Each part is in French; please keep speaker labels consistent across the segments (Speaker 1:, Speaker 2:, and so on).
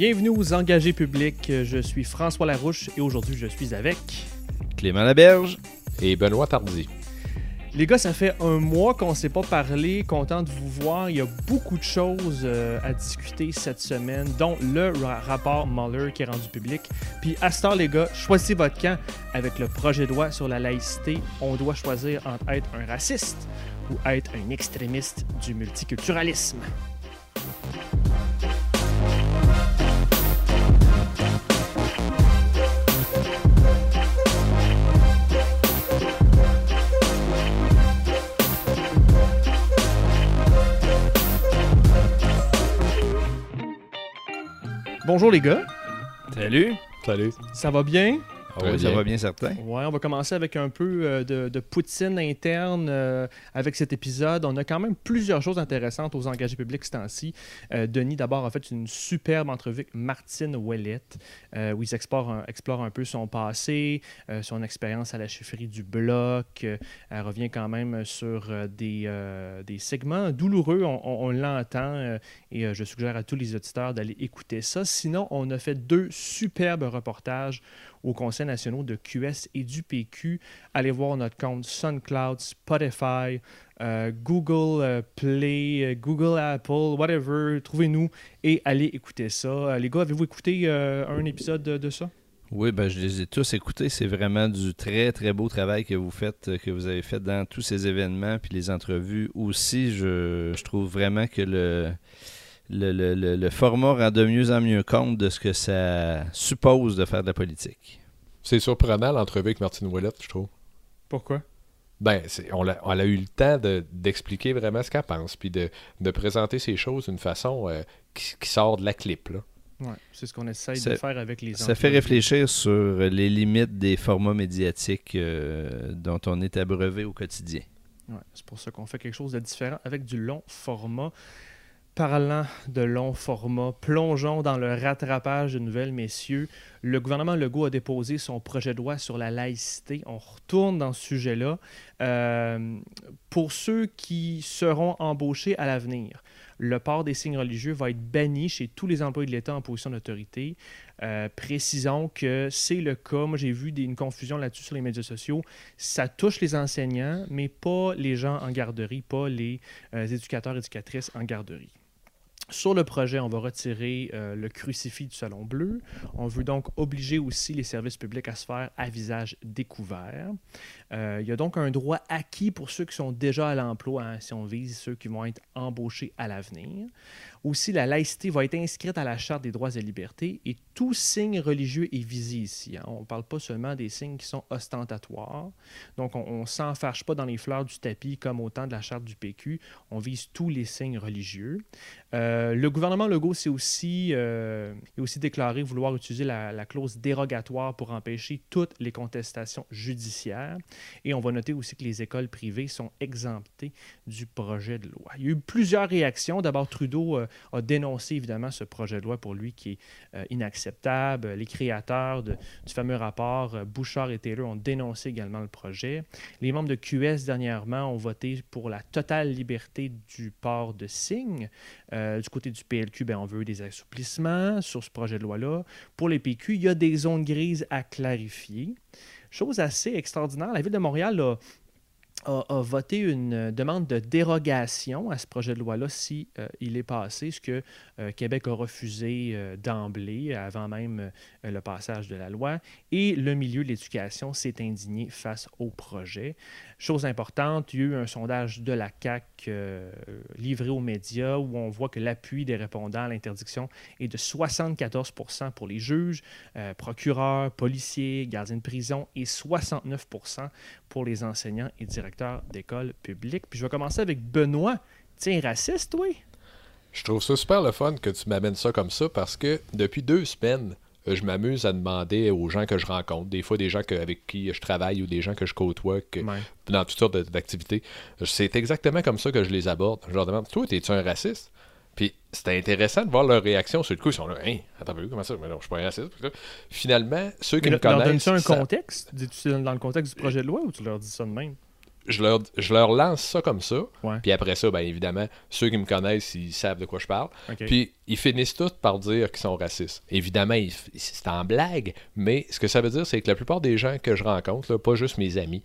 Speaker 1: Bienvenue aux engagés publics. Je suis François Larouche et aujourd'hui je suis avec
Speaker 2: Clément Laberge.
Speaker 3: et Benoît Tardy.
Speaker 1: Les gars, ça fait un mois qu'on ne s'est pas parlé. Content de vous voir. Il y a beaucoup de choses euh, à discuter cette semaine, dont le ra- rapport Mueller qui est rendu public. Puis à ce temps, les gars, choisissez votre camp avec le projet de loi sur la laïcité. On doit choisir entre être un raciste ou être un extrémiste du multiculturalisme. Bonjour les gars,
Speaker 2: Salut.
Speaker 3: Salut.
Speaker 1: ça va bien?
Speaker 2: Ah oui, ça
Speaker 3: bien.
Speaker 2: va bien certain.
Speaker 1: Ouais, on va commencer avec un peu euh, de, de poutine interne euh, avec cet épisode. On a quand même plusieurs choses intéressantes aux engagés publics ce temps-ci. Euh, Denis, d'abord, a fait une superbe entrevue avec Martine Ouellette euh, où il explore un, explore un peu son passé, euh, son expérience à la chefferie du Bloc. Elle revient quand même sur des, euh, des segments douloureux, on, on- on l'entend, euh, et je suggère à tous les auditeurs d'aller écouter ça. Sinon, on a fait deux superbes reportages aux conseils nationaux de QS et du PQ. Allez voir notre compte SoundCloud, Spotify, euh, Google euh, Play, euh, Google Apple, whatever. Trouvez-nous et allez écouter ça. Les gars, avez-vous écouté un épisode de, de ça?
Speaker 2: Oui, ben, je les ai tous écoutés. C'est vraiment du très, très beau travail que vous faites, que vous avez fait dans tous ces événements, puis les entrevues aussi. Je, je trouve vraiment que le, le, le- le- le format rend de mieux en mieux compte de ce que ça suppose de faire de la politique.
Speaker 3: C'est surprenant l'entrevue avec Martine Ouellette, je trouve.
Speaker 1: Pourquoi?
Speaker 3: Ben, c'est- on, a, on a eu le temps de- d'expliquer vraiment ce qu'elle pense, puis de, de présenter ces choses d'une façon euh, qui, qui sort de la clip. Là.
Speaker 1: Ouais, c'est ce qu'on essaye
Speaker 2: Ça-
Speaker 1: de faire avec les
Speaker 2: Ça fait réfléchir sur les limites des formats médiatiques euh, dont on est abreuvé au quotidien.
Speaker 1: Ouais, c'est pour ça qu'on fait quelque chose de différent avec du long format. Parlant de long format, plongeons dans le rattrapage de nouvelles, messieurs. Le gouvernement Legault a déposé son projet de loi sur la laïcité. On retourne dans ce sujet-là. Euh, pour ceux qui seront embauchés à l'avenir, le port des signes religieux va être banni chez tous les employés de l'État en position d'autorité. Euh, précisons que c'est le cas. Moi, j'ai vu une confusion là-dessus sur les médias sociaux. Ça touche les enseignants, mais pas les gens en garderie, pas les euh, éducateurs et éducatrices en garderie. Sur le projet, on va retirer euh, le crucifix du Salon Bleu. On veut donc obliger aussi les services publics à se faire à visage découvert. Euh, il y a donc un droit acquis pour ceux qui sont déjà à l'emploi, hein, si on vise ceux qui vont être embauchés à l'avenir. Aussi, la laïcité va être inscrite à la Charte des droits et libertés et tout signe religieux est visé ici. hein. On ne parle pas seulement des signes qui sont ostentatoires. Donc, on ne s'enfarge pas dans les fleurs du tapis comme au temps de la Charte du PQ. On vise tous les signes religieux. Euh, le gouvernement Legault s'est aussi, euh, déclaré vouloir utiliser la, la clause dérogatoire pour empêcher toutes les contestations judiciaires. Et on va noter aussi que les écoles privées sont exemptées du projet de loi. Il y a eu plusieurs réactions. D'abord, Trudeau euh, a dénoncé évidemment ce projet de loi pour lui qui est euh, inacceptable. Les créateurs du fameux rapport, euh, Bouchard et Taylor, ont dénoncé également le projet. Les membres de QS dernièrement ont voté pour la totale liberté du port de signes. Euh, du côté du PLQ, ben, on veut des assouplissements sur ce projet de loi-là. Pour les PQ, il y a des zones grises à clarifier. Chose assez extraordinaire, la Ville de Montréal a, a- voté une euh, demande de dérogation à ce projet de loi-là si euh, il est passé, ce que euh, Québec a refusé d'emblée, avant même le passage de la loi. Et le milieu de l'éducation s'est indigné face au projet. Chose importante, il y a eu un sondage de la CAC livré aux médias où on voit que l'appui des répondants à l'interdiction est de 74% pour les juges, procureurs, policiers, gardiens de prison et 69% pour les enseignants et directeurs d'écoles publiques. Puis je vais commencer avec Benoît. Tiens, raciste, oui?
Speaker 3: Je trouve ça super le fun que tu m'amènes ça comme ça parce que depuis deux semaines, je m'amuse à demander aux gens que je rencontre, des fois des gens que- avec qui je travaille ou des gens que je côtoie que-
Speaker 1: Ouais.
Speaker 3: dans toutes sortes d'activités. C'est exactement comme ça que je les aborde. Je leur demande Toi, es-tu un raciste? Puis c'était intéressant de voir leur réaction. Sur le coup, ils sont là Hein, attends un comment ça? Mais non, je suis pas un raciste. Finalement, ceux qui
Speaker 1: Mais
Speaker 3: me
Speaker 1: leur
Speaker 3: connaissent.
Speaker 1: donnes-tu un
Speaker 3: ça-
Speaker 1: contexte? Dis-tu dans le contexte du projet de loi ou tu leur dis ça de même?
Speaker 3: Je leur, je leur lance ça comme ça.
Speaker 1: Ouais.
Speaker 3: Puis après ça, ben évidemment, ceux qui me connaissent, ils savent de quoi je parle. Puis ils finissent tous par dire qu'ils sont racistes. Évidemment, c'est en blague, mais ce que ça veut dire, c'est que la plupart des gens que je rencontre, là, pas juste mes amis,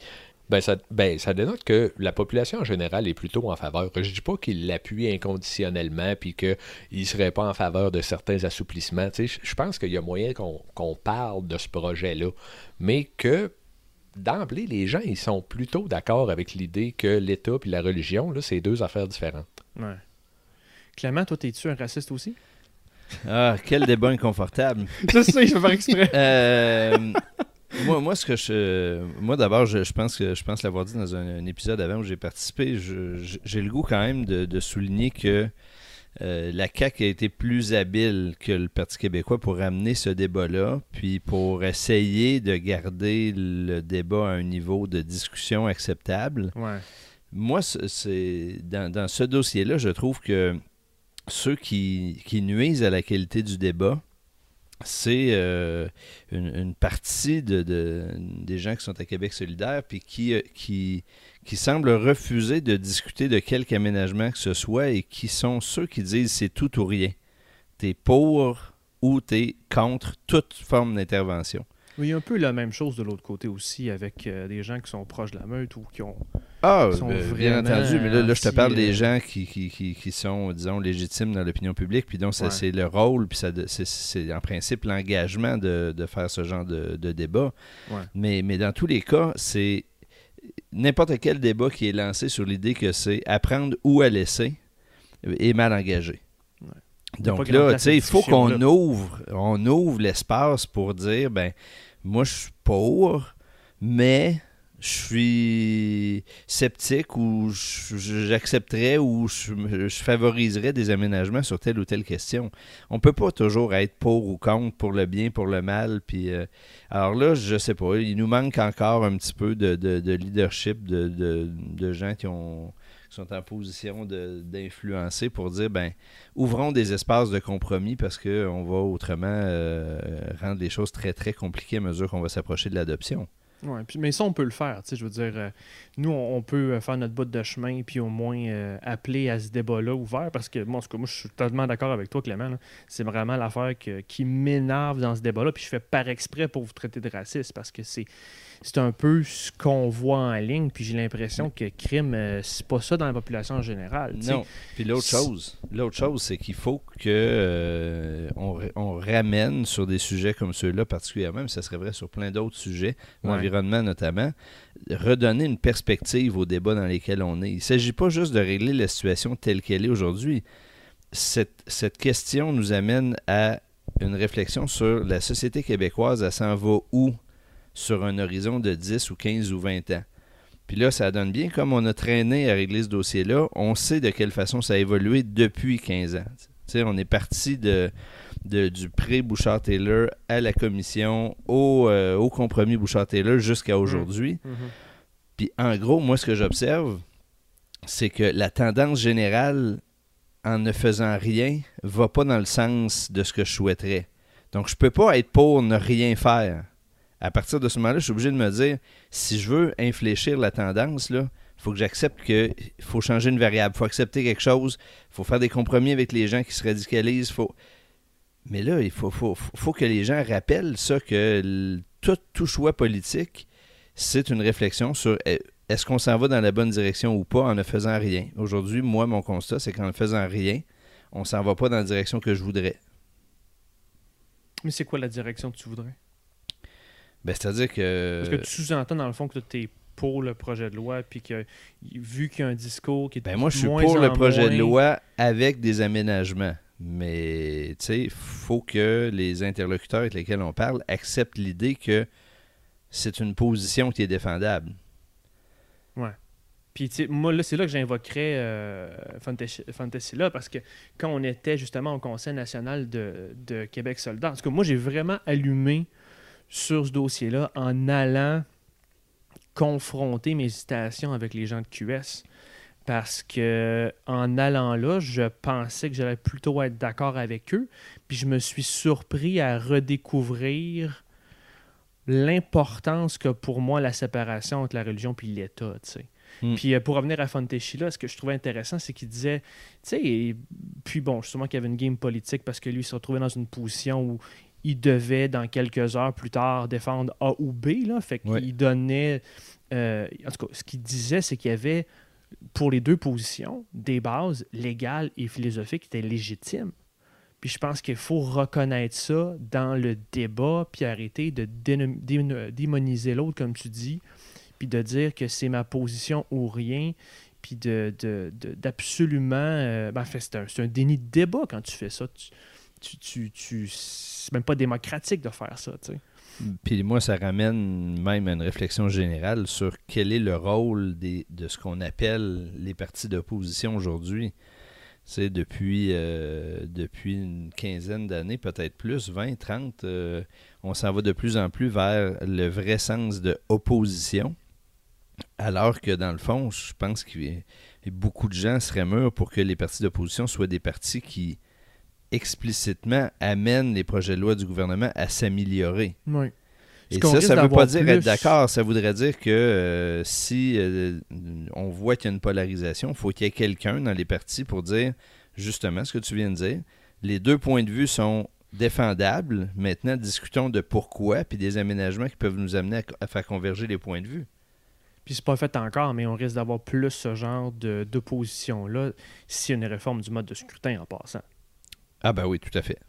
Speaker 3: ben ça, ben ça dénote que la population en général est plutôt en faveur. Je dis pas qu'ils l'appuient inconditionnellement puis qu'ils ne seraient pas en faveur de certains assouplissements. Tu sais, Je pense qu'il y a moyen qu'on qu'on parle de ce projet-là, mais que d'emblée, les gens ils sont plutôt d'accord avec l'idée que l'État et la religion, là, c'est deux affaires différentes.
Speaker 1: Ouais. Clément, toi, t'es-tu un raciste aussi?
Speaker 2: Ah, quel débat inconfortable.
Speaker 1: Je sais, je vais faire exprès.
Speaker 2: Euh, moi, moi, ce que je, moi d'abord, je, je pense que je pense l'avoir dit dans un, un épisode avant où j'ai participé. je- je- J'ai le goût quand même de, de souligner que euh, la CAQ a été plus habile que le Parti québécois pour amener ce débat-là, puis pour essayer de garder le débat à un niveau de discussion acceptable.
Speaker 1: Ouais.
Speaker 2: Moi, c'est- dans, dans ce dossier-là, je trouve que ceux qui, qui nuisent à la qualité du débat, c'est euh, une, une partie de, de- des gens qui sont à Québec solidaire, puis qui, euh, qui, qui semblent refuser de discuter de quelque aménagement que ce soit, et qui sont ceux qui disent c'est tout ou rien. T'es pour ou t'es contre toute forme d'intervention.
Speaker 1: Oui, il y a un peu la même chose de l'autre côté aussi avec euh, des gens qui sont proches de la meute ou qui ont.
Speaker 2: Ah,
Speaker 1: sont
Speaker 2: ben, bien entendu, mais là, là, je te parle
Speaker 1: euh,
Speaker 2: des gens qui, qui, qui, qui sont, disons, légitimes dans l'opinion publique, puis donc ça,
Speaker 1: Ouais.
Speaker 2: c'est le rôle, puis ça, c'est- c'est en principe l'engagement de, de faire ce genre de, de débat.
Speaker 1: Ouais.
Speaker 2: Mais, mais dans tous les cas, c'est n'importe quel débat qui est lancé sur l'idée que c'est apprendre ou à laisser est mal engagé.
Speaker 1: Ouais.
Speaker 2: Donc là, il faut qu'on ouvre, on ouvre l'espace pour dire, ben, moi, je suis pour, mais je suis sceptique ou j'accepterais ou je, favoriserais des aménagements sur telle ou telle question. On peut pas toujours être pour ou contre, pour le bien, pour le mal. Puis, euh, alors là, je sais pas, il nous manque encore un petit peu de, de- de leadership, de, gens qui ont qui sont en position d'influencer pour dire ben ouvrons des espaces de compromis parce qu'on va autrement euh, rendre les choses très très compliquées à mesure qu'on va s'approcher de l'adoption.
Speaker 1: Ouais, puis, mais ça, on peut le faire. Je veux dire, euh, nous, on, peut euh, faire notre bout de chemin puis au moins euh, appeler à ce débat-là ouvert parce que moi, en tout moi, je suis totalement d'accord avec toi, Clément. C'est vraiment l'affaire qui m'énerve dans ce débat-là. Puis je fais par exprès pour vous traiter de raciste parce que c'est. C'est un peu ce qu'on voit en ligne, puis j'ai l'impression que crime, euh, c'est pas ça dans la population en général.
Speaker 2: Non. Puis l'autre chose, l'autre chose, c'est qu'il faut que euh, on, ra- on ramène sur des sujets comme ceux-là particulièrement, mais ça serait vrai sur plein d'autres sujets,
Speaker 1: Ouais.
Speaker 2: l'environnement notamment, redonner une perspective aux débats dans lesquels on est. Il ne s'agit pas juste de régler la situation telle qu'elle est aujourd'hui. Cette, cette question nous amène à une réflexion sur la société québécoise, elle s'en va où? Sur un horizon de 10 ou 15 ou 20 ans. Puis là, ça donne bien, comme on a traîné à régler ce dossier-là, on sait de quelle façon ça a évolué depuis 15 ans. On est parti de, de- du pré-Bouchard-Taylor à la commission, au, euh, au compromis Bouchard-Taylor jusqu'à aujourd'hui.
Speaker 1: Mhm.
Speaker 2: Puis en gros, moi, ce que j'observe, c'est que la tendance générale, en ne faisant rien, va pas dans le sens de ce que je souhaiterais. Donc, je peux pas être pour ne rien faire. À partir de ce moment-là, je suis obligé de me dire, si je veux infléchir la tendance, il faut que j'accepte qu'il faut changer une variable, faut accepter quelque chose, faut faire des compromis avec les gens qui se radicalisent. Faut... Mais là, il faut, faut, faut- que les gens rappellent ça, que tout, tout choix politique, c'est une réflexion sur eh, est-ce qu'on s'en va dans la bonne direction ou pas en ne faisant rien? Aujourd'hui, moi, mon constat, c'est qu'en ne faisant rien, on s'en va pas dans la direction que je voudrais.
Speaker 1: Mais c'est quoi la direction que tu voudrais?
Speaker 2: Ben, C'est-à-dire que...
Speaker 1: Parce que tu sous-entends dans le fond que tu es pour le projet de loi, puis que vu qu'il y a un discours qui est
Speaker 2: Ben moi, je suis
Speaker 1: moins
Speaker 2: pour le projet de loi avec des aménagements. Mais, tu sais, il faut que les interlocuteurs avec lesquels on parle acceptent l'idée que c'est une position qui est défendable.
Speaker 1: Puis, tu sais, moi, là, c'est là que j'invoquerais euh, Fantasy, Fantasy là, parce que quand on était justement au Conseil national de, de Québec solidaire, en tout cas, moi, j'ai vraiment allumé sur ce dossier-là en allant confronter mes hésitations avec les gens de QS. Parce que en allant là, je pensais que j'allais plutôt être d'accord avec eux. Puis je me suis surpris à redécouvrir l'importance que pour moi la séparation entre la religion et l'État. tu sais.
Speaker 2: Hmm.
Speaker 1: Puis euh, pour revenir à Fontechila, ce que je trouvais intéressant, c'est qu'il disait, tu sais, puis bon, sûrement qu'il y avait une game politique parce que lui il se retrouvait dans une position où il devait, dans quelques heures plus tard, défendre A ou B. Là, fait qu'il
Speaker 2: Ouais.
Speaker 1: donnait. euh, en tout cas, ce qu'il disait, c'est qu'il y avait, pour les deux positions, des bases légales et philosophiques qui étaient légitimes. Puis je pense qu'il faut reconnaître ça dans le débat, puis arrêter de dénom- dé- démoniser l'autre, comme tu dis, puis de dire que c'est ma position ou rien, puis de, de- de- d'absolument... euh, ben, c'est un, c'est un déni de débat quand tu fais ça. Tu, c'est même pas démocratique de faire ça.
Speaker 2: Puis moi, ça ramène même à une réflexion générale sur quel est le rôle des, de ce qu'on appelle les partis d'opposition aujourd'hui. C'est depuis, euh, depuis une quinzaine d'années, peut-être plus, 20, 30, euh, on s'en va de plus en plus vers le vrai sens de opposition. Alors que dans le fond, je pense que beaucoup de gens seraient mûrs pour que les partis d'opposition soient des partis qui explicitement amènent les projets de loi du gouvernement à s'améliorer.
Speaker 1: Oui.
Speaker 2: Et ça, ça ne veut pas dire être d'accord. Ça voudrait dire que euh, si euh, on voit qu'il y a une polarisation, il faut qu'il y ait quelqu'un dans les partis pour dire justement ce que tu viens de dire. Les deux points de vue sont défendables. Maintenant, discutons de pourquoi puis des aménagements qui peuvent nous amener à, à faire converger les points de vue.
Speaker 1: Puis c'est pas fait encore, mais on risque d'avoir plus ce genre de, d'opposition-là s'il y a une réforme du mode de scrutin en passant.
Speaker 2: Ah ben oui, tout à fait.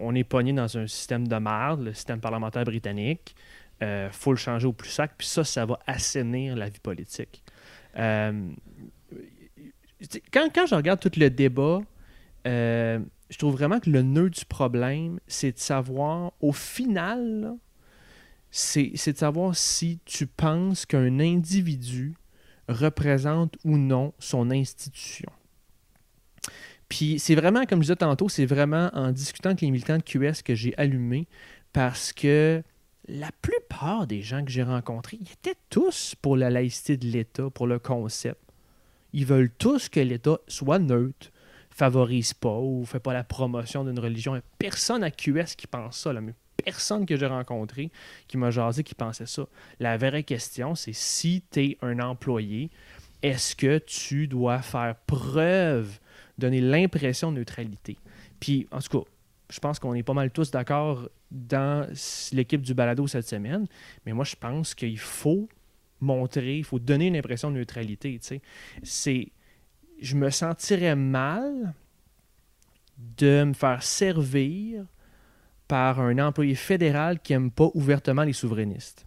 Speaker 1: On est pogné dans un système de merde, le système parlementaire britannique. Il faut le changer au plus sac, puis ça, ça va assainir la vie politique. Euh, quand, quand je regarde tout le débat, euh, je trouve vraiment que le nœud du problème, c'est de savoir, au final, c'est de savoir si tu penses qu'un individu représente ou non son institution. Puis c'est vraiment, comme je disais tantôt, c'est vraiment en discutant avec les militants de QS que j'ai allumé parce que la plupart des gens que j'ai rencontrés, ils étaient tous pour la laïcité de l'État, pour le concept. Ils veulent tous que l'État soit neutre, favorise pas ou fait pas la promotion d'une religion. Il Personne à QS qui pense ça, mais personne que j'ai rencontré qui m'a jasé qui pensait ça. La vraie question, c'est si tu es un employé, est-ce que tu dois faire preuve, donner l'impression de neutralité? Puis, en tout cas, je pense qu'on est pas mal tous d'accord dans l'équipe du balado cette semaine, mais moi, je pense qu'il faut montrer, il faut donner une impression de neutralité. C'est, je me sentirais mal de me faire servir par un employé fédéral qui n'aime pas ouvertement les souverainistes.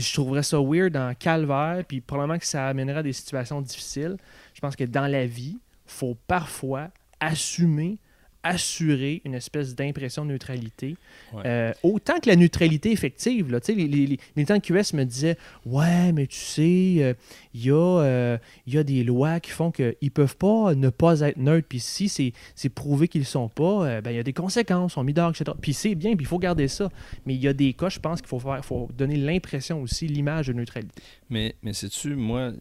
Speaker 1: Je trouverais ça weird en calvaire, puis probablement que ça amènerait à des situations difficiles. Je pense que dans la vie, faut parfois assumer, assurer une espèce d'impression de neutralité.
Speaker 2: Ouais.
Speaker 1: Euh, autant que la neutralité effective. Là, les, les, les militants de QS me disaient Ouais, mais tu sais, euh, il y, a, euh, il y a des lois qui font qu'ils ne peuvent pas ne pas être neutres. Puis si c'est c'est prouvé qu'ils ne sont pas, euh, ben, il y a des conséquences, on mis dehors, etc. Puis c'est bien, puis il faut garder ça. Mais il y a des cas, je pense qu'il faut, faire, faut donner l'impression aussi, l'image de neutralité.
Speaker 2: Mais, mais sais-tu, moi,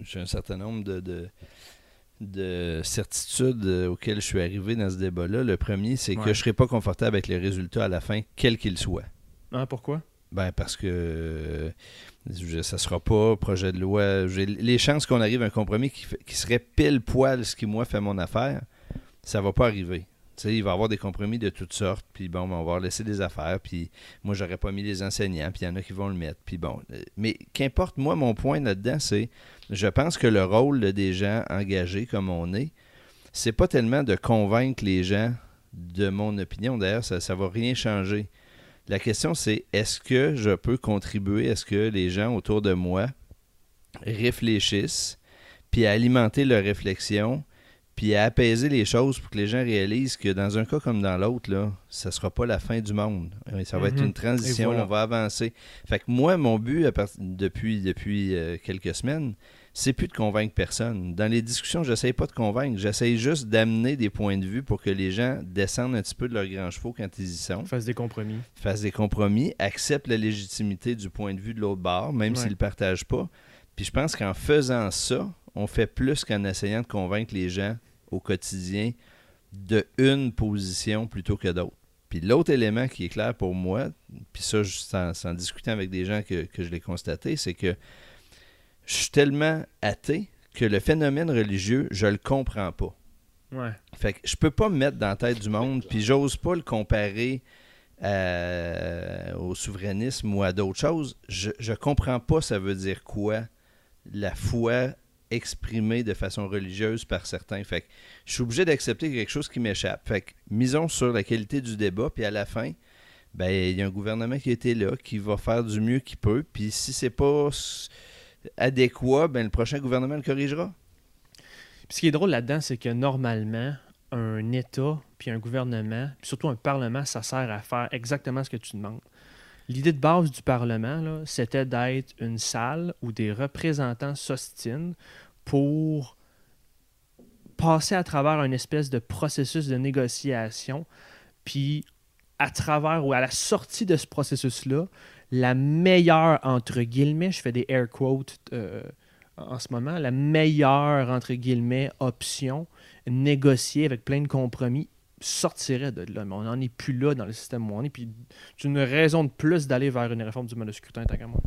Speaker 2: j'ai un certain nombre de, de, de certitudes euh, auxquelles je suis arrivé dans ce débat-là. Le premier, c'est que je ne serai pas confortable avec les résultats à la fin, quel qu'il soit.
Speaker 1: Hein, pourquoi?
Speaker 2: Ben parce que euh, ça sera pas projet de loi. J'ai- Les chances qu'on arrive à un compromis qui, qui serait pile poil ce qui moi fait mon affaire, ça va pas arriver. Il va y avoir des compromis de toutes sortes, puis bon, ben, on va laisser des affaires, puis moi j'aurais pas mis les enseignants, puis il y en a qui vont le mettre, puis bon. euh, Mais qu'importe, moi mon point là-dedans, c'est, je pense que le rôle de des gens engagés comme on est, c'est pas tellement de convaincre les gens de mon opinion. D'ailleurs, ça ne va rien changer. La question, c'est est-ce que je peux contribuer Est-ce que les gens autour de moi réfléchissent, puis alimenter leur réflexion, puis à apaiser les choses pour que les gens réalisent que dans un cas comme dans l'autre, là, ça sera pas la fin du monde. Euh, Ça va être
Speaker 1: Mhm.
Speaker 2: une transition,
Speaker 1: voilà.
Speaker 2: on va avancer. Fait que moi, mon but à part- depuis, depuis euh, quelques semaines, c'est plus de convaincre personne. Dans les discussions, j'essaye pas de convaincre, j'essaye juste d'amener des points de vue pour que les gens descendent un petit peu de leurs grands chevaux quand ils y sont,
Speaker 1: Fasse des compromis.
Speaker 2: fassent des compromis, acceptent la légitimité du point de vue de l'autre bord, même
Speaker 1: Ouais.
Speaker 2: s'ils ne le partagent pas. Puis je pense qu'en faisant ça, on fait plus qu'en essayant de convaincre les gens au quotidien de une position plutôt que d'autres. Puis l'autre élément qui est clair pour moi, puis ça, sans, sans discuter avec des gens que, que je l'ai constaté, c'est que je suis tellement athée que le phénomène religieux, je le comprends pas.
Speaker 1: Ouais.
Speaker 2: Fait que je peux pas me mettre dans la tête du monde, puis j'ose pas le comparer à- au souverainisme ou à d'autres choses. Je, je comprends pas ça veut dire quoi la foi exprimée de façon religieuse par certains. Fait que je suis obligé d'accepter quelque chose qui m'échappe. Fait que misons sur la qualité du débat, puis à la fin, ben il y a un gouvernement qui été là, qui va faire du mieux qu'il peut, puis si c'est pas adéquat, ben le prochain gouvernement le corrigera.
Speaker 1: Puis ce qui est drôle là-dedans, c'est que normalement, un État, puis un gouvernement, puis surtout un Parlement, ça sert à faire exactement ce que tu demandes. L'idée de base du Parlement, c'était d'être une salle où des représentants s'ostinent pour passer à travers une espèce de processus de négociation, puis à travers ou à la sortie de ce processus-là, la meilleure, entre guillemets, je fais des air quotes euh, en ce moment, la meilleure, entre guillemets, option négociée avec plein de compromis sortirait de là. Mais on n'en est plus là dans le système où on est. Puis c'est une raison de plus d'aller vers une réforme du mode de scrutin, tant qu'à moi.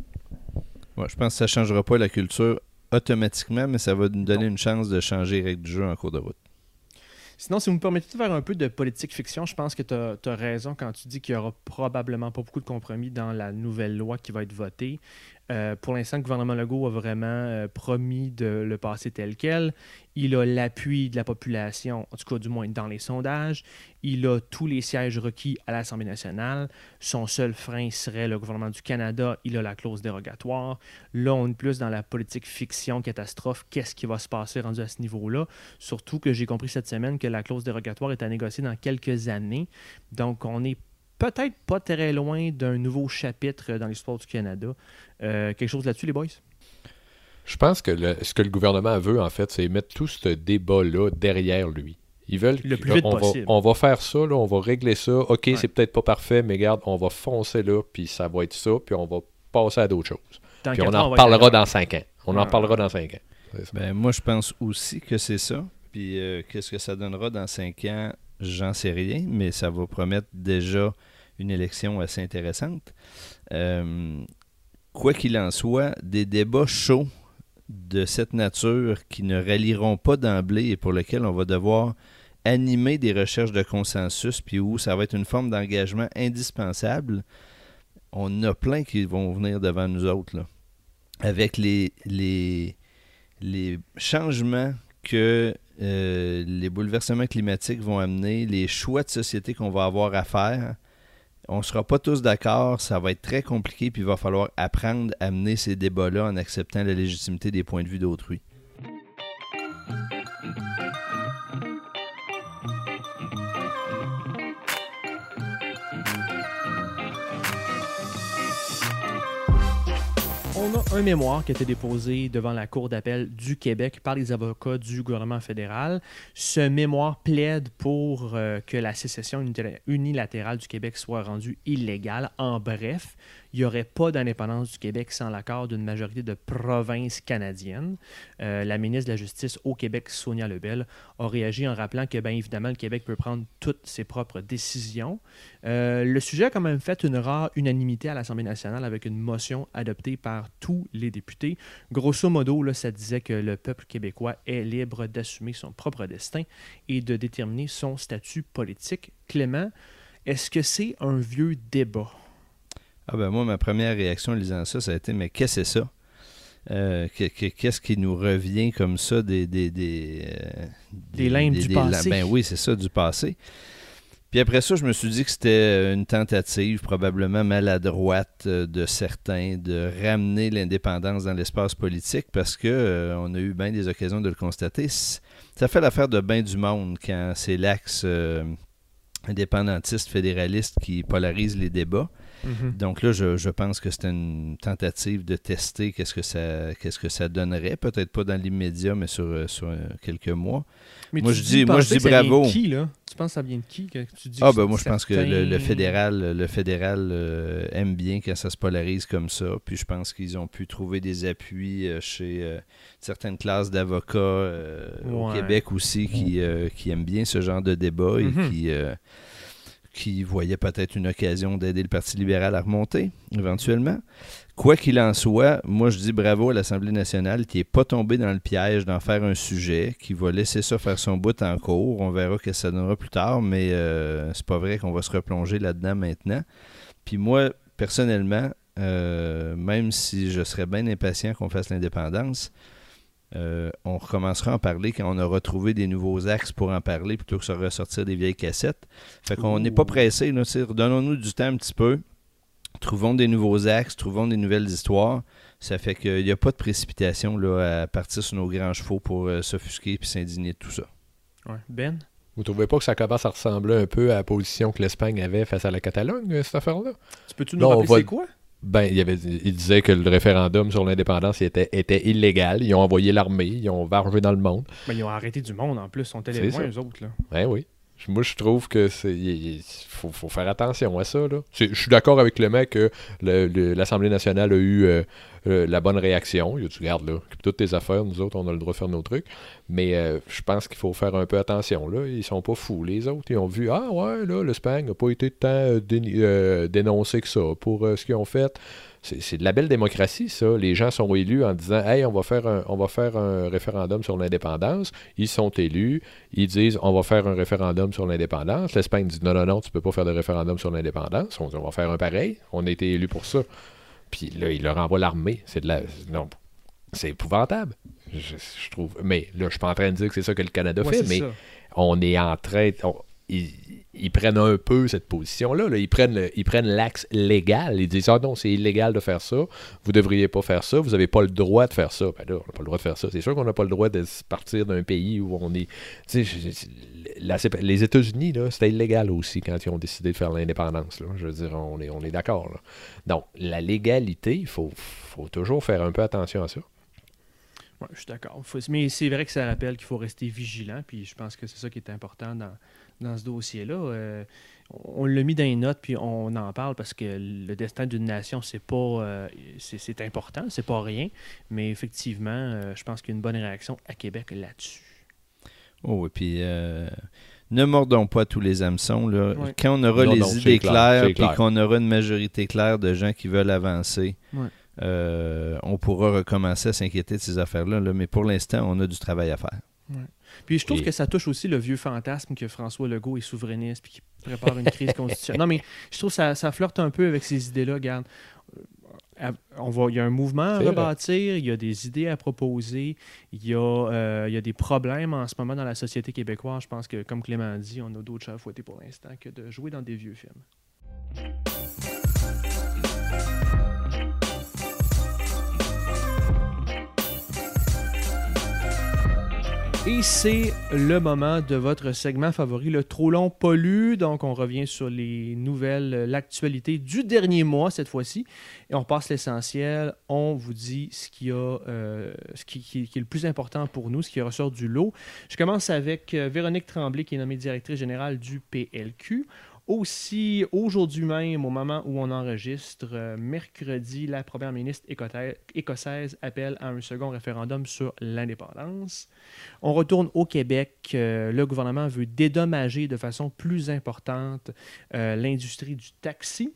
Speaker 2: Ouais, je pense que ça ne changera pas la culture automatiquement, mais ça va nous donner une chance de changer les règles du jeu en cours de route.
Speaker 1: Sinon, si vous me permettez de faire un peu de politique fiction, je pense que tu as, raison quand tu dis qu'il n'y aura probablement pas beaucoup de compromis dans la nouvelle loi qui va être votée. Euh, pour l'instant, le gouvernement Legault a vraiment euh, promis de le passer tel quel. Il a l'appui de la population, en tout cas du moins dans les sondages. Il a tous les sièges requis à l'Assemblée nationale. Son seul frein serait le gouvernement du Canada. Il a la clause dérogatoire. Là, on est plus dans la politique fiction catastrophe. Qu'est-ce qui va se passer rendu à ce niveau-là? Surtout que j'ai compris cette semaine que la clause dérogatoire est à négocier dans quelques années. Donc, on est peut-être pas très loin d'un nouveau chapitre dans l'histoire du Canada. Euh, quelque chose là-dessus, les boys?
Speaker 3: Je pense que le- ce que le gouvernement veut, en fait, c'est mettre tout ce débat-là derrière lui. Ils veulent
Speaker 1: Le
Speaker 3: que-
Speaker 1: plus vite
Speaker 3: on, va,
Speaker 1: possible.
Speaker 3: on va faire ça, là, on va régler ça. OK,
Speaker 1: Ouais.
Speaker 3: c'est peut-être pas parfait, mais regarde, on va foncer là, puis ça va être ça, puis on va passer à d'autres choses.
Speaker 1: Dans
Speaker 3: Puis on en
Speaker 1: ailleurs.
Speaker 3: dans cinq ans. On en
Speaker 1: Ouais.
Speaker 3: reparlera dans cinq ans.
Speaker 2: Ben, moi, je pense aussi que c'est ça. Puis euh, qu'est-ce que ça donnera dans cinq ans, j'en sais rien, mais ça va promettre déjà une élection assez intéressante. Euh, quoi qu'il en soit, des débats chauds de cette nature qui ne rallieront pas d'emblée et pour lesquels on va devoir animer des recherches de consensus, puis où ça va être une forme d'engagement indispensable, on a plein qui vont venir devant nous autres. Là. Avec les, les, les changements que euh, les bouleversements climatiques vont amener, les choix de société qu'on va avoir à faire, on ne sera pas tous d'accord, ça va être très compliqué, puis il va falloir apprendre à mener ces débats-là en acceptant la légitimité des points de vue d'autrui.
Speaker 1: Un mémoire qui a été déposé devant la Cour d'appel du Québec par les avocats du gouvernement fédéral. Ce mémoire plaide pour euh, que la sécession unilatérale du Québec soit rendue illégale. En bref, il n'y aurait pas d'indépendance du Québec sans l'accord d'une majorité de provinces canadiennes. Euh, la ministre de la Justice au Québec, Sonia Lebel, a réagi en rappelant que, bien évidemment, le Québec peut prendre toutes ses propres décisions. Euh, le sujet a quand même fait une rare unanimité à l'Assemblée nationale avec une motion adoptée par tous les députés. Grosso modo, là, ça disait que le peuple québécois est libre d'assumer son propre destin et de déterminer son statut politique. Clément, est-ce que c'est un vieux débat?
Speaker 2: Ah ben moi, ma première réaction en lisant ça, ça a été, mais qu'est-ce que c'est ça? Euh, que- que- Qu'est-ce qui nous revient comme ça des... Des, des, euh,
Speaker 1: Des limbes du passé.
Speaker 2: Ben oui, c'est ça, du passé. Puis après ça, je me suis dit que c'était une tentative probablement maladroite euh, de certains de ramener l'indépendance dans l'espace politique parce que euh, on a eu bien des occasions de le constater. Ça fait l'affaire de bien du monde quand c'est l'axe indépendantiste fédéraliste qui polarise les débats.
Speaker 1: Mhm.
Speaker 2: Donc là, je, je pense que c'était une tentative de tester qu'est-ce que ça qu'est-ce que ça donnerait. Peut-être pas dans l'immédiat, mais sur, euh, sur euh, quelques mois.
Speaker 1: Mais
Speaker 2: Moi,
Speaker 1: tu
Speaker 2: je dis- moi, je dis
Speaker 1: que ça vient
Speaker 2: bravo.
Speaker 1: de qui, là? Tu penses que ça vient de qui? Que tu dis
Speaker 2: Ah
Speaker 1: que
Speaker 2: ben moi je pense que le, fédéral le fédéral euh, aime bien quand ça se polarise comme ça. Puis je pense qu'ils ont pu trouver des appuis euh, chez euh, certaines classes d'avocats au. Québec aussi qui, qui aiment bien ce genre de débat et
Speaker 1: Mhm.
Speaker 2: qui qui voyaient peut-être une occasion d'aider le Parti libéral à remonter éventuellement. Quoi qu'il en soit, moi je dis bravo à l'Assemblée nationale qui n'est pas tombée dans le piège d'en faire un sujet, qui va laisser ça faire son bout en cours. On verra que ça donnera plus tard, mais euh, c'est pas vrai qu'on va se replonger là-dedans maintenant. Puis moi, personnellement, euh, même si je serais bien impatient qu'on fasse l'indépendance, euh, on recommencera à en parler quand on aura trouvé des nouveaux axes pour en parler plutôt que de ressortir des vieilles cassettes. Fait qu'on n'est pas pressé. là, tu sais, Redonnons-nous du temps un petit peu. Trouvons des nouveaux axes, trouvons des nouvelles histoires. Ça fait qu'il n'y a pas de précipitation là, à partir sur nos grands chevaux pour euh, s'offusquer et s'indigner de tout ça.
Speaker 1: Ouais. Ben?
Speaker 3: Vous trouvez pas que ça commence à ressembler un peu à la position que l'Espagne avait face à la Catalogne, cette affaire-là?
Speaker 1: Tu peux-tu nous
Speaker 3: Non,
Speaker 1: rappeler
Speaker 3: va-
Speaker 1: c'est quoi?
Speaker 3: Ben, il, y avait, il disait que le référendum sur l'indépendance était, était illégal. Ils ont envoyé l'armée, ils ont vargé dans le monde.
Speaker 1: Ben, ils ont arrêté du monde en plus. Ils sont allés loin, eux autres. Là.
Speaker 3: Ben oui. Moi, je trouve que c'est. Faut, faut faire attention à ça. Là. Je suis d'accord avec le mec que l'Assemblée nationale a eu euh, euh, la bonne réaction. Il a dit, regarde, là, toutes tes affaires, nous autres, on a le droit de faire nos trucs. Mais euh, je pense qu'il faut faire un peu attention. Là. Ils sont pas fous, les autres. Ils ont vu, ah ouais, là, l'Espagne n'a pas été tant dénoncé que ça pour ce qu'ils ont fait. C'est de la belle démocratie, ça. Les gens sont élus en disant Hey, on va faire un, on va faire un référendum sur l'indépendance. Ils sont élus. Ils disent On va faire un référendum sur l'indépendance. L'Espagne dit Non, non, non, tu peux pas faire de référendum sur l'indépendance. On, on va faire un pareil. On a été élus pour ça. Puis là, il leur envoie l'armée. C'est de la. Non. C'est épouvantable. Je, je trouve. Mais là, je suis pas en train de dire que c'est ça que le Canada
Speaker 1: Ouais,
Speaker 3: fait, mais
Speaker 1: ça.
Speaker 3: on est en train. on- ils, prennent un peu cette position-là. là. Ils prennent l'axe légal. Ils disent Ah non, c'est illégal de faire ça. Vous devriez pas faire ça. Vous n'avez pas le droit de faire ça. Ben pas le droit de faire ça. C'est sûr qu'on n'a pas le droit de partir d'un pays où on est. Les États-Unis, c'était illégal aussi quand ils ont décidé de faire l'indépendance. Je veux dire, on est, on est d'accord. Donc, la légalité, il faut, toujours faire un peu attention à ça.
Speaker 1: Ouais, je suis d'accord. Mais c'est vrai que ça rappelle qu'il faut rester vigilant. Puis je pense que c'est ça qui est important dans, dans ce dossier-là. Euh, on l'a mis dans les notes, puis on en parle parce que le destin d'une nation, c'est pas, euh, c'est, c'est important, c'est pas rien. Mais effectivement, euh, je pense qu'il y a une bonne réaction à Québec là-dessus.
Speaker 2: Oh, et puis euh, ne mordons pas tous les hameçons. Là.
Speaker 1: Ouais.
Speaker 2: Quand on aura
Speaker 3: Non,
Speaker 2: les
Speaker 3: non,
Speaker 2: idées
Speaker 3: clair,
Speaker 2: claires,
Speaker 3: c'est
Speaker 2: puis
Speaker 3: clair.
Speaker 2: qu'on aura une majorité claire de gens qui veulent avancer,
Speaker 1: Ouais.
Speaker 2: euh, on pourra recommencer à s'inquiéter de ces affaires-là. là. Mais pour l'instant, on a du travail à faire.
Speaker 1: Puis je trouve
Speaker 3: Et-
Speaker 1: que ça touche aussi le vieux fantasme que François Legault est souverainiste puis qu'il prépare une crise constitutionnelle. Non, mais je trouve que ça, ça flirte un peu avec ces idées-là. Regarde, Euh, on va, il y a un mouvement à rebâtir, il y a des idées à proposer, il y, a, euh, il y a des problèmes en ce moment dans la société québécoise. Je pense que, comme Clément dit, on a d'autres chats à fouetter pour l'instant que de jouer dans des vieux films. Et c'est le moment de votre segment favori, le trop long pollu. Donc, on revient sur les nouvelles, l'actualité du dernier mois cette fois-ci. Et on passe l'essentiel. On vous dit ce, qui, a, euh, ce qui est le plus important pour nous, ce qui ressort du lot. Je commence avec euh, Véronique Tremblay, qui est nommée directrice générale du PLQ. Aussi, aujourd'hui même, au moment où on enregistre, euh, mercredi, la première ministre écossaise appelle à un second référendum sur l'indépendance. On retourne au Québec. Euh, le gouvernement veut dédommager de façon plus importante euh, l'industrie du taxi.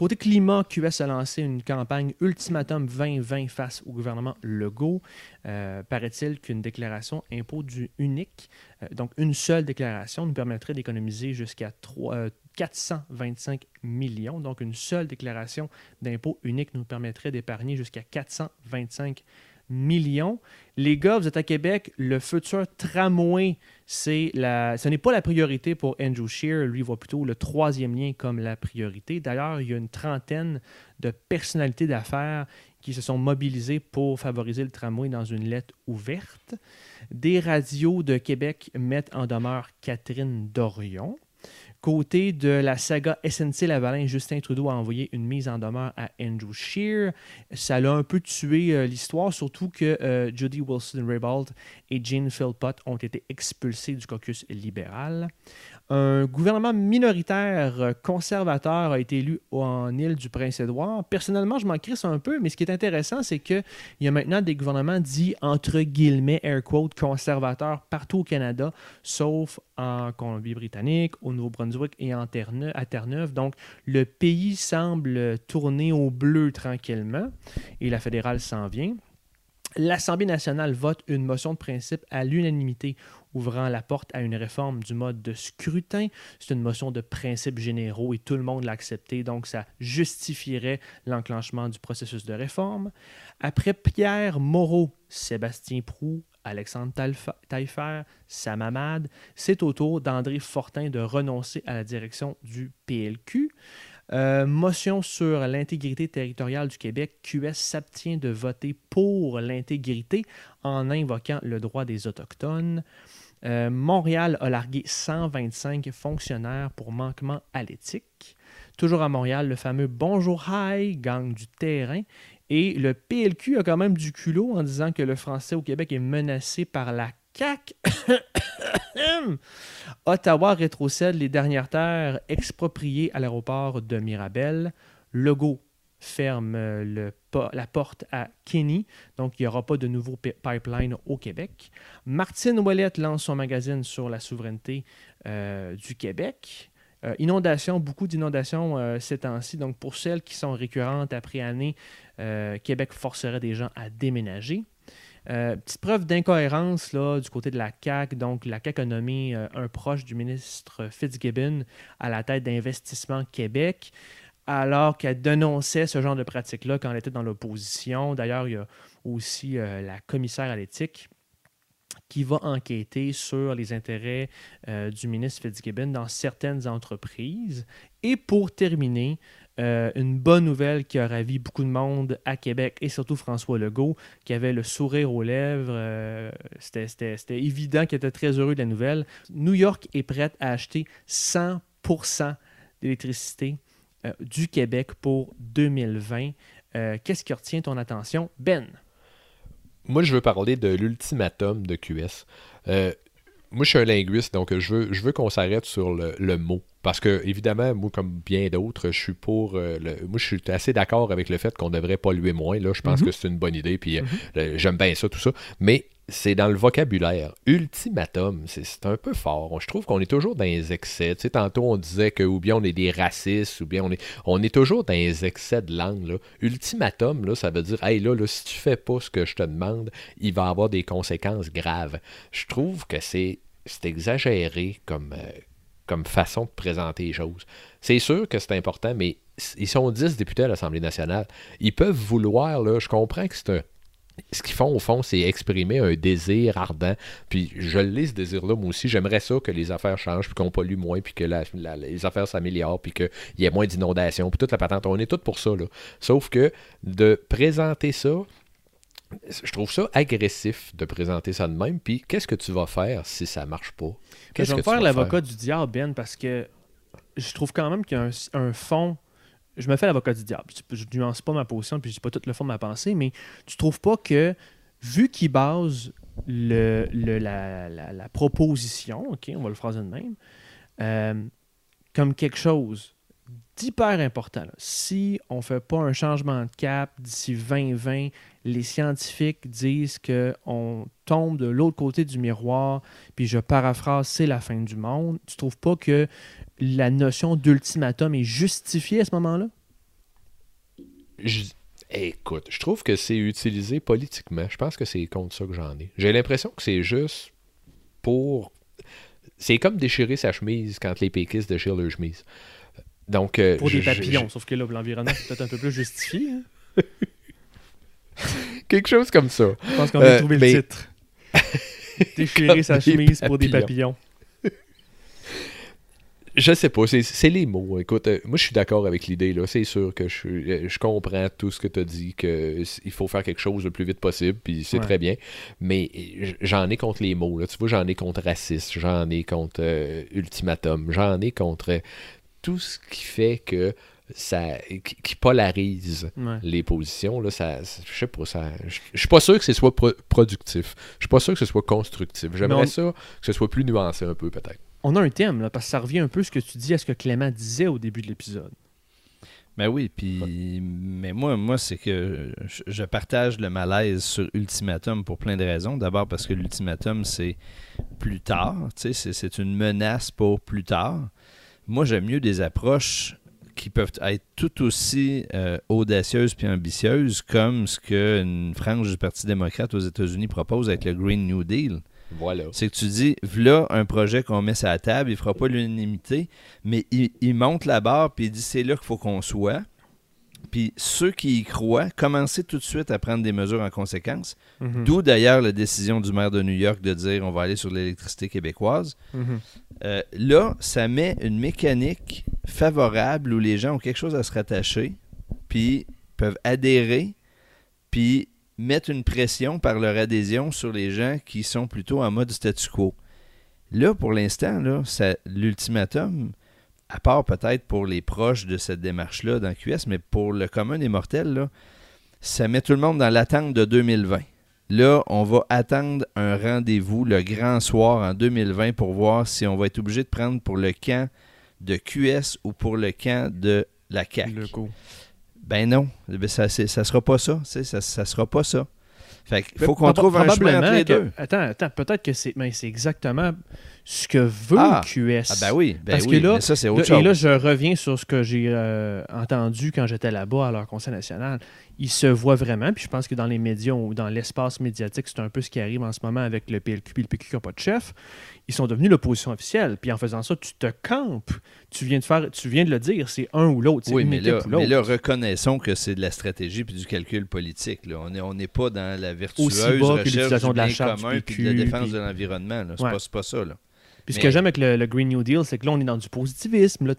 Speaker 1: Côté climat, QS a lancé une campagne Ultimatum 2020 face au gouvernement Legault. Euh, Paraît-il qu'une déclaration impôt du unique, euh, donc une seule déclaration, nous permettrait d'économiser jusqu'à trois- euh, 425 millions. Donc une seule déclaration d'impôt unique nous permettrait d'épargner jusqu'à 425 millions. Les gars, vous êtes à Québec, le futur tramway, ce n'est pas la priorité pour Andrew Shear. Lui voit plutôt le troisième lien comme la priorité. D'ailleurs, il y a une trentaine de personnalités d'affaires qui se sont mobilisées pour favoriser le tramway dans une lettre ouverte. Des radios de Québec mettent en demeure Catherine Dorion. Côté de la saga SNC Lavalin, Justin Trudeau a envoyé une mise en demeure à Andrew Shear. Ça l'a un peu tué euh, l'histoire, surtout que euh, Judy Wilson-Raybould et Jean Philpott ont été expulsés du caucus libéral. Un gouvernement minoritaire euh, conservateur a été élu en île du Prince-Édouard. Personnellement, je m'en crisse un peu, mais ce qui est intéressant, c'est qu'il y a maintenant des gouvernements dits entre guillemets, air quote, conservateurs partout au Canada, sauf en Colombie-Britannique, au Nouveau-Brunswick et à Terre-Neuve. Donc, le pays semble tourner au bleu tranquillement et la fédérale s'en vient. L'Assemblée nationale vote une motion de principe à l'unanimité ouvrant la porte à une réforme du mode de scrutin. C'est une motion de principe généraux et tout le monde l'a accepté, donc ça justifierait l'enclenchement du processus de réforme. Après Pierre Moreau, Sébastien Prou, Alexandre Taillefer, Sam Hamad, c'est au tour d'André Fortin de renoncer à la direction du PLQ. Euh, motion sur l'intégrité territoriale du Québec. QS s'abstient de voter pour l'intégrité en invoquant le droit des Autochtones. Euh, Montréal a largué 125 fonctionnaires pour manquement à l'éthique. Toujours à Montréal, le fameux Bonjour High gang du terrain. Et le PLQ a quand même du culot en disant que le français au Québec est menacé par la CAQ. Ottawa rétrocède les dernières terres expropriées à l'aéroport de Mirabel. Legault ferme euh, la porte à Kenny, donc il n'y aura pas de nouveau pipeline au Québec. Martine Ouellette lance son magazine sur la souveraineté euh, du Québec. Euh, inondation, beaucoup d'inondations ces temps-ci. Donc, pour celles qui sont récurrentes après année, Québec forcerait des gens à déménager. petite preuve d'incohérence du côté de la CAQ. Donc, la CAQ a nommé un proche du ministre Fitzgibbon à la tête d'Investissement Québec alors qu'elle dénonçait ce genre de pratique-là quand elle était dans l'opposition. D'ailleurs, il y a aussi euh, la commissaire à l'éthique qui va enquêter sur les intérêts euh, du ministre Fitzgibbon dans certaines entreprises. Et pour terminer, euh, une bonne nouvelle qui a ravi beaucoup de monde à Québec et surtout François Legault, qui avait le sourire aux lèvres. C'était évident qu'il était très heureux de la nouvelle. New York est prête à acheter 100% d'électricité euh, du Québec pour 2020. Euh, qu'est-ce qui retient ton attention, Ben?
Speaker 3: Moi, je veux parler de l'ultimatum de QS. Euh, moi, je suis un linguiste, donc je veux, je veux qu'on s'arrête sur le, mot. Parce que, évidemment, moi, comme bien d'autres, je suis pour. le, moi, je suis assez d'accord avec le fait qu'on devrait polluer moins. Là, je pense mm-hmm. que c'est une bonne idée, puis mm-hmm. j'aime bien ça, tout ça. Mais c'est dans le vocabulaire. Ultimatum, c'est un peu fort. Je trouve qu'on est toujours dans les excès. Tu sais, tantôt, on disait que ou bien on est des racistes, ou bien on est, on est toujours dans les excès de langue. Ultimatum, là, ça veut dire, hey, là, là, si tu fais pas ce que je te demande, il va avoir des conséquences graves. Je trouve que c'est exagéré comme, euh, comme façon de présenter les choses. C'est sûr que c'est important, mais ils sont 10 députés à l'Assemblée nationale. Ils peuvent vouloir, là, je comprends que c'est un ce qu'ils font, au fond, c'est exprimer un désir ardent. Puis je lis ce désir-là, moi aussi. J'aimerais ça que les affaires changent, puis qu'on pollue moins, puis que les affaires s'améliorent, puis qu'il y ait moins d'inondations, puis toute la patente. On est tous pour ça. Là. Sauf que de présenter ça, je trouve ça agressif de présenter ça de même. Puis qu'est-ce que tu vas faire si ça marche pas?
Speaker 1: Qu'est-ce je vais faire l'avocat du diable, Ben, parce que je trouve quand même qu'il y a un fond je me fais l'avocat du diable. Je ne nuance pas ma position, puis je dis pas tout le fond de ma pensée, mais tu trouves pas que, vu qu'il base le, la, proposition, OK, on va le phraser de même, euh, comme quelque chose d'hyper important. Si on ne fait pas un changement de cap d'ici 2020, les scientifiques disent qu'on tombe de l'autre côté du miroir, puis je paraphrase, c'est la fin du monde. Tu trouves pas que la notion d'ultimatum est justifiée à ce moment-là?
Speaker 3: Écoute, je trouve que c'est utilisé politiquement. Je pense que c'est contre ça que j'en ai. J'ai l'impression que c'est juste pour. C'est comme déchirer sa chemise quand les péquistes déchirent leur chemise. Donc, euh,
Speaker 1: pour des papillons, sauf que là, l'environnement, c'est peut-être un peu plus justifié. Hein?
Speaker 3: Quelque chose comme ça.
Speaker 1: Je pense qu'on a
Speaker 3: Euh,
Speaker 1: trouvé
Speaker 3: mais-
Speaker 1: le titre. Déchirer sa chemise pour des papillons.
Speaker 3: Je sais pas, c'est- les mots. Écoute, euh, moi je suis d'accord avec l'idée. là. C'est sûr que je, euh, je comprends tout ce que tu as dit, qu'il faut faire quelque chose le plus vite possible, puis c'est
Speaker 1: Ouais.
Speaker 3: très bien. Mais euh, j'en ai contre les mots. Là. Tu vois, j'en ai contre raciste, j'en ai contre euh, ultimatum, j'en ai contre euh, tout ce qui fait que ça qui, polarise
Speaker 1: Ouais.
Speaker 3: les positions. Là, ça, je sais pas, ça, je je suis pas sûr que ce soit pro- productif. Je suis pas sûr que ce soit constructif. J'aimerais
Speaker 1: on-
Speaker 3: ça que ce soit plus nuancé un peu, peut-être.
Speaker 1: On a un thème, là, parce que ça revient un peu à ce que tu dis à ce que Clément disait au début de l'épisode.
Speaker 2: Ben oui, puis mais moi, moi c'est que je, je partage le malaise sur Ultimatum pour plein de raisons. D'abord parce que l'ultimatum, c'est plus tard, tu sais, c'est- c'est une menace pour plus tard. Moi, j'aime mieux des approches qui peuvent être tout aussi euh, audacieuses puis ambitieuses comme ce qu'une frange du Parti démocrate aux États-Unis propose avec le Green New Deal.
Speaker 3: Voilà.
Speaker 2: C'est que tu dis, voilà un projet qu'on met sur la table, il fera pas l'unanimité, mais il, il monte la barre puis il dit c'est là qu'il faut qu'on soit. Puis ceux qui y croient, commencez tout de suite à prendre des mesures en conséquence.
Speaker 1: Mhm.
Speaker 2: D'où d'ailleurs la décision du maire de New York de dire on va aller sur l'électricité québécoise.
Speaker 1: Mhm.
Speaker 2: Euh, là, ça met une mécanique favorable où les gens ont quelque chose à se rattacher, puis peuvent adhérer, puis mettre une pression par leur adhésion sur les gens qui sont plutôt en mode statu quo. Là, pour l'instant, l'ultimatum, à part peut-être pour les proches de cette démarche-là dans QS, mais pour le commun des mortels, ça met tout le monde dans l'attente de 2020. Là, on va attendre un rendez-vous le grand soir en 2020 pour voir si on va être obligé de prendre pour le camp de QS ou pour le camp de la CAQ.
Speaker 1: Le coup.
Speaker 2: Ben non, Ben, ça, ça sera pas ça. Ça, ça sera pas ça. Fait qu'il faut qu'on trouve un chemin
Speaker 1: probablement
Speaker 2: entre les
Speaker 1: que-
Speaker 2: deux.
Speaker 1: Attends, attends, peut-être que c'est exactement ce que veut
Speaker 2: Ah.
Speaker 1: QS.
Speaker 2: Ah ben oui, ben
Speaker 1: Parce que
Speaker 2: oui,
Speaker 1: là,
Speaker 2: mais ça c'est
Speaker 1: Là,
Speaker 2: autre chose.
Speaker 1: et là, je reviens sur ce que j'ai euh, entendu quand j'étais là-bas à leur conseil national. Ils se voient vraiment, puis je pense que dans les médias ou dans l'espace médiatique, c'est un peu ce qui arrive en ce moment avec le PLQ et le PQ qui n'ont pas de chef. Ils sont devenus l'opposition officielle. Puis en faisant ça, tu te campes. Tu viens de faire, tu viens de le dire, c'est un ou l'autre.
Speaker 2: Oui, mais là, mais là, reconnaissons que c'est de la stratégie puis du calcul politique. Là. On n'est on n'est pas dans la vertueuse
Speaker 1: Aussi bas que
Speaker 2: recherche du
Speaker 1: de la charte
Speaker 2: commun puis de la défense
Speaker 1: puis-
Speaker 2: de l'environnement. C'est
Speaker 1: Ouais.
Speaker 2: pas, ça. Là.
Speaker 1: Puis ce que j'aime avec le, le Green New Deal, c'est que là, on est dans du positivisme. Là,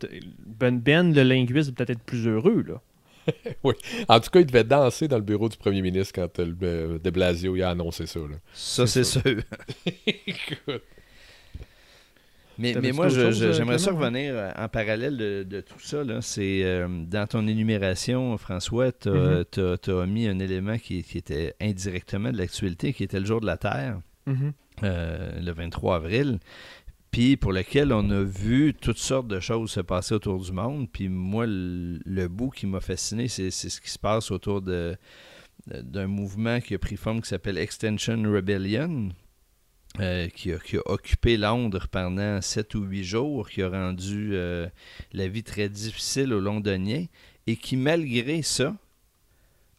Speaker 1: ben, ben, le linguiste, peut-être être plus heureux. Là.
Speaker 3: En tout cas, il devait danser dans le bureau du premier ministre quand euh, le, euh, de Blasio il a annoncé ça. là.
Speaker 2: Ça, c'est
Speaker 3: C'est
Speaker 2: sûr.
Speaker 3: Écoute.
Speaker 2: Mais, moi,
Speaker 1: euh,
Speaker 2: j'aimerais ça revenir euh, en parallèle de, de tout ça. là. C'est euh, dans ton énumération, François, tu as, mis un élément qui, qui était indirectement de l'actualité, qui était le jour de la Terre,
Speaker 1: Mhm.
Speaker 2: euh, le 23 avril, puis pour lequel on a vu toutes sortes de choses se passer autour du monde. Puis moi, le, le bout qui m'a fasciné, c'est c'est ce qui se passe autour de d'un mouvement qui a pris forme qui s'appelle Extension Rebellion, euh, qui, a, occupé Londres pendant sept ou huit jours, qui a rendu euh, la vie très difficile aux Londoniens, et qui, malgré ça,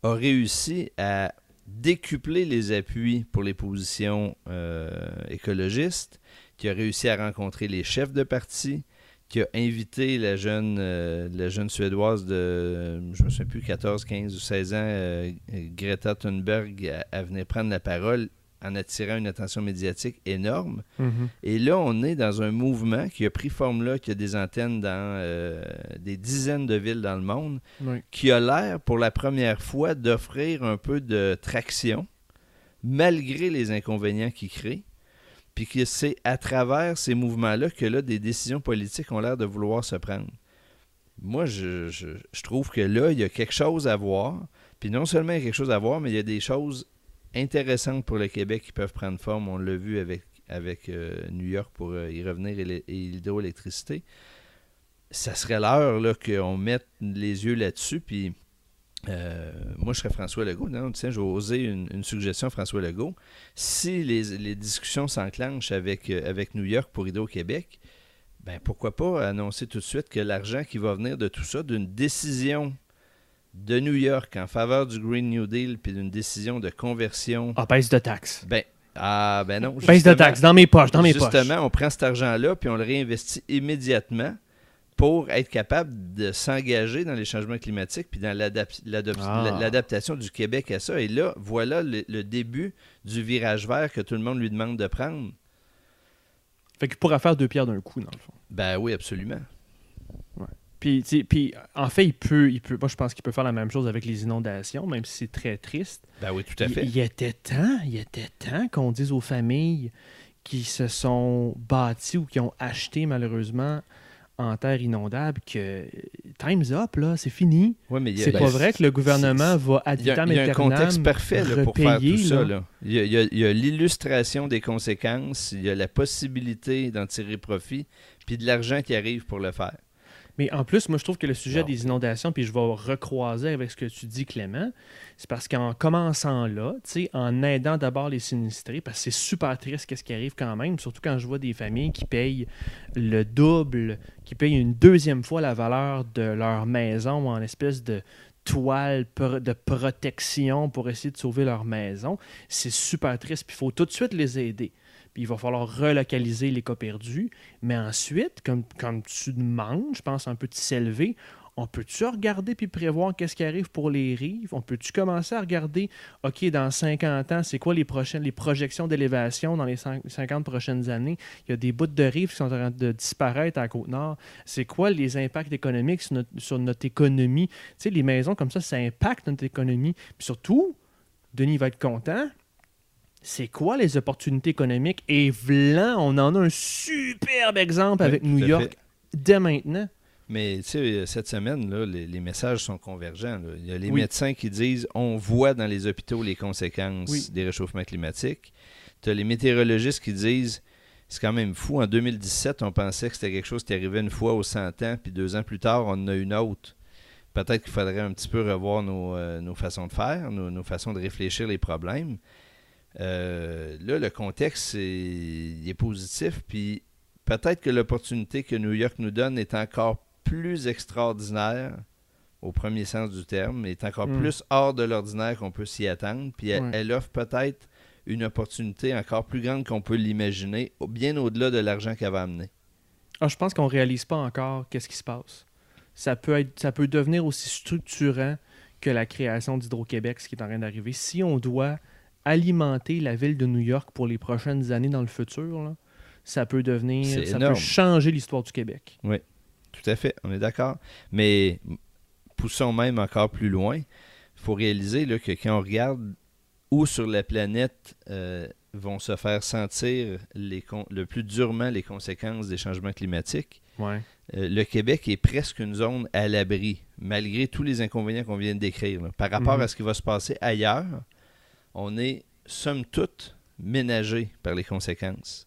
Speaker 2: a réussi à décupler les appuis pour les positions euh, écologistes, qui a réussi à rencontrer les chefs de parti, qui a invité la jeune, la jeune Suédoise de, je me souviens plus, 14, 15 ou 16 ans, Greta Thunberg, à venir prendre la parole en attirant une attention médiatique énorme.
Speaker 1: Mhm.
Speaker 2: Et là, on est dans un mouvement qui a pris forme là, qui a des antennes dans euh, des dizaines de villes dans le monde,
Speaker 1: Oui.
Speaker 2: qui a l'air pour la première fois d'offrir un peu de traction, malgré les inconvénients qu'il crée. Puis que c'est à travers ces mouvements-là que là, des décisions politiques ont l'air de vouloir se prendre. Moi, je, je- je trouve que là, il y a quelque chose à voir. Puis non seulement il y a quelque chose à voir, mais il y a des choses intéressantes pour le Québec qui peuvent prendre forme. On l'a vu avec, avec euh, New York pour euh, y revenir et, l'hydroélectricité. Ça serait l'heure qu'on mette les yeux là-dessus. Puis euh, moi, je serais François Legault. Non, tiens, je vais oser une, une suggestion, François Legault. Si les, les discussions s'enclenchent avec, avec New York pour Hydro-Québec, ben pourquoi pas annoncer tout de suite que l'argent qui va venir de tout ça, d'une décision de New York en faveur du Green New Deal, puis d'une décision de conversion,
Speaker 1: Ah, baisse de taxes.
Speaker 2: ben, ah, ben non.
Speaker 1: Baisse de
Speaker 2: justement-
Speaker 1: taxes dans mes poches, dans mes poches.
Speaker 2: Justement, on prend cet argent-là, puis on le réinvestit immédiatement pour être capable de s'engager dans les changements climatiques puis dans
Speaker 1: Ah.
Speaker 2: l'adaptation du Québec à ça. Et là, voilà le, le début du virage vert que tout le monde lui demande de prendre.
Speaker 1: Fait qu'il pourra faire deux pierres d'un coup, dans le fond.
Speaker 2: Ben oui, absolument.
Speaker 1: Puis, puis en fait, il peut, il peut, moi je pense qu'il peut faire la même chose avec les inondations, même si c'est très triste.
Speaker 2: Ben oui, tout à
Speaker 1: Il,
Speaker 2: fait.
Speaker 1: il était temps, il était temps qu'on dise aux familles qui se sont bâties ou qui ont acheté malheureusement en terre inondable que time's up, là, c'est fini.
Speaker 2: Ouais, mais il
Speaker 1: C'est
Speaker 2: ben,
Speaker 1: pas vrai que le gouvernement va ad
Speaker 2: Il y a,
Speaker 1: vitam
Speaker 2: il y a un contexte parfait là, pour faire
Speaker 1: repayer,
Speaker 2: tout ça.
Speaker 1: là.
Speaker 2: Il il il y a l'illustration des conséquences, il y a la possibilité d'en tirer profit, puis de l'argent qui arrive pour le faire.
Speaker 1: Mais en plus, moi, je trouve que le sujet
Speaker 3: Wow.
Speaker 1: des inondations, puis je vais recroiser avec ce que tu dis, Clément, c'est parce qu'en commençant là, en aidant d'abord les sinistrés, parce que c'est super triste qu'est-ce qui arrive quand même, surtout quand je vois des familles qui payent le double, qui payent une deuxième fois la valeur de leur maison en espèce de toile de protection pour essayer de sauver leur maison. C'est super triste, puis il faut tout de suite les aider. Il va falloir relocaliser les cas perdus. Mais ensuite, comme, tu demandes, je pense un peu de s'élever, on peut-tu regarder puis prévoir qu'est-ce qui arrive pour les rives? On peut-tu commencer à regarder, OK, dans 50 ans, c'est quoi les prochaines, projections d'élévation dans les cin- 50 prochaines années? Il y a des bouts de rives qui sont en train de disparaître à Côte-Nord. C'est quoi les impacts économiques sur notre, sur notre économie? Tu sais, les maisons comme ça, ça impacte notre économie. Puis surtout, Denis va être content, c'est quoi les opportunités économiques? Et vlan, on en a un superbe exemple avec New York
Speaker 2: fait.
Speaker 1: dès maintenant.
Speaker 2: Mais tu sais, cette semaine, là, les, les messages sont convergents. là. Il y a les
Speaker 1: Oui.
Speaker 2: médecins qui disent on voit dans les hôpitaux les conséquences
Speaker 1: Oui.
Speaker 2: des réchauffements climatiques. Tu as les météorologistes qui disent c'est quand même fou. En 2017, on pensait que c'était quelque chose qui arrivait une fois aux 100 ans, puis deux ans plus tard, on en a une autre. Peut-être qu'il faudrait un petit peu revoir nos, euh, nos façons de faire, nos, nos façons de réfléchir les problèmes. Euh, là, le contexte, il est positif, puis peut-être que l'opportunité que New York nous donne est encore plus extraordinaire au premier sens du terme, est encore
Speaker 1: Mm.
Speaker 2: plus hors de l'ordinaire qu'on peut s'y attendre, puis elle, offre peut-être une opportunité encore plus grande qu'on peut l'imaginer, bien au-delà de l'argent qu'elle va amener.
Speaker 1: Ah, je pense qu'on réalise pas encore qu'est-ce qui se passe. Ça peut, être, ça peut devenir aussi structurant que la création d'Hydro-Québec, ce qui est en train d'arriver. Si on doit alimenter la ville de New York pour les prochaines années dans le futur, là, ça peut devenir, ça
Speaker 2: énorme.
Speaker 1: peut changer l'histoire du Québec.
Speaker 2: Tout à fait, on est d'accord. Mais poussons même encore plus loin. Il faut réaliser là, que quand on regarde où sur la planète euh, vont se faire sentir les le plus durement les conséquences des changements climatiques,
Speaker 1: Ouais.
Speaker 2: euh, le Québec est presque une zone à l'abri, malgré tous les inconvénients qu'on vient de décrire. là. Par rapport
Speaker 1: Mhm.
Speaker 2: à ce qui va se passer ailleurs, on est, somme toute, ménagé par les conséquences.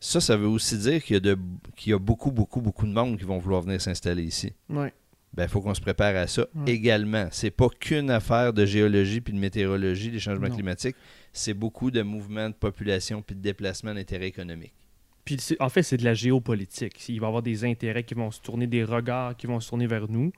Speaker 2: Ça, ça veut aussi dire qu'il y, a de- qu'il y a beaucoup, beaucoup, beaucoup de monde qui vont vouloir venir s'installer ici.
Speaker 1: Ouais.
Speaker 2: Ben, il faut qu'on se prépare à ça
Speaker 1: Ouais.
Speaker 2: également. C'est pas qu'une affaire de géologie puis de météorologie, des changements
Speaker 1: Non.
Speaker 2: climatiques. C'est beaucoup de mouvements de population puis de déplacements d'intérêt économique.
Speaker 1: Puis c'est- en fait, c'est de la géopolitique. Il va y avoir des intérêts qui vont se tourner, des regards qui vont se tourner vers nous.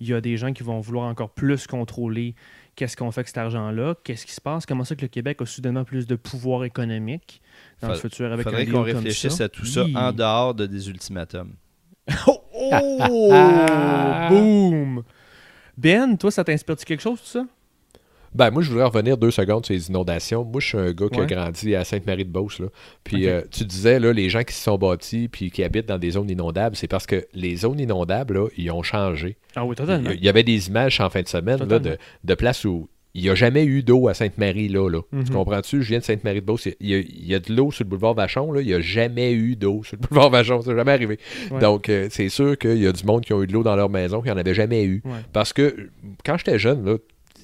Speaker 1: Il y a des gens qui vont vouloir encore plus contrôler qu'est-ce qu'on fait avec cet argent-là, qu'est-ce qui se passe, comment ça que le Québec a soudainement plus de pouvoir économique dans le futur avec un
Speaker 2: faudrait
Speaker 1: deal
Speaker 2: qu'on réfléchisse à tout ça
Speaker 1: Oui.
Speaker 2: en dehors de des ultimatums.
Speaker 1: Oh, oh! boum! Ben, toi, ça t'inspire-tu quelque chose, tout ça?
Speaker 3: Ben, moi, je voudrais revenir deux secondes sur les inondations. Moi, je suis un gars qui a grandi à Sainte-Marie-de-Beauce. là. Puis, euh, tu disais, là, les gens qui se sont bâtis puis qui habitent dans des zones inondables, c'est parce que les zones inondables, là, ils ont changé.
Speaker 1: Ah oui, totalement.
Speaker 3: il y avait des images en fin de semaine là, de, de places où il n'y a jamais eu d'eau à Sainte-Marie. là, là.
Speaker 1: Mhm.
Speaker 3: Tu comprends-tu? Je viens de Sainte-Marie-de-Beauce. Il y, a, il y a de l'eau sur le boulevard Vachon. Là. Il n'y a jamais eu d'eau sur le boulevard Vachon. Ça n'est jamais arrivé.
Speaker 1: Ouais.
Speaker 3: Donc, euh, c'est sûr qu'il y a du monde qui ont eu de l'eau dans leur maison qui n'en avait jamais eu.
Speaker 1: Ouais.
Speaker 3: Parce que quand j'étais jeune, là,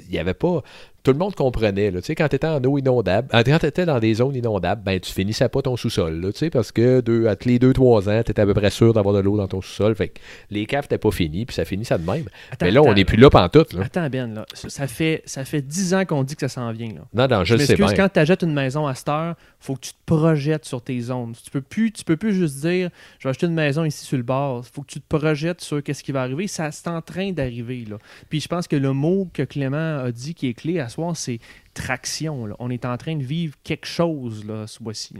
Speaker 3: il n'y avait pas. Tout le monde comprenait. Là, quand tu étais en eau inondable, ah, quand tu étais dans des zones inondables, ben, tu finissais pas ton sous-sol. Parce que deux, à tous les 2-3 ans, tu étais à peu près sûr d'avoir de l'eau dans ton sous-sol. Fait que les caves n'étaient pas finis, puis ça finit ça de même.
Speaker 1: Attends,
Speaker 3: Mais là, on n'est plus là pantoute. Là.
Speaker 1: Attends, Ben, là. Ça ça fait, ça fait 10 ans qu'on dit que ça s'en vient, là.
Speaker 3: Non, non, je le sais bien.
Speaker 1: quand tu achètes une maison à cette heure, faut que tu te projettes sur tes zones. Tu peux plus, tu peux plus juste dire je vais acheter une maison ici sur le bord. faut que tu te projettes sur qu'est-ce qui va arriver. Ça c'est en train d'arriver. là. Puis je pense que le mot que Clément a dit qui est clé à soir, c'est traction. On est en train de vivre quelque chose là, ce mois-ci.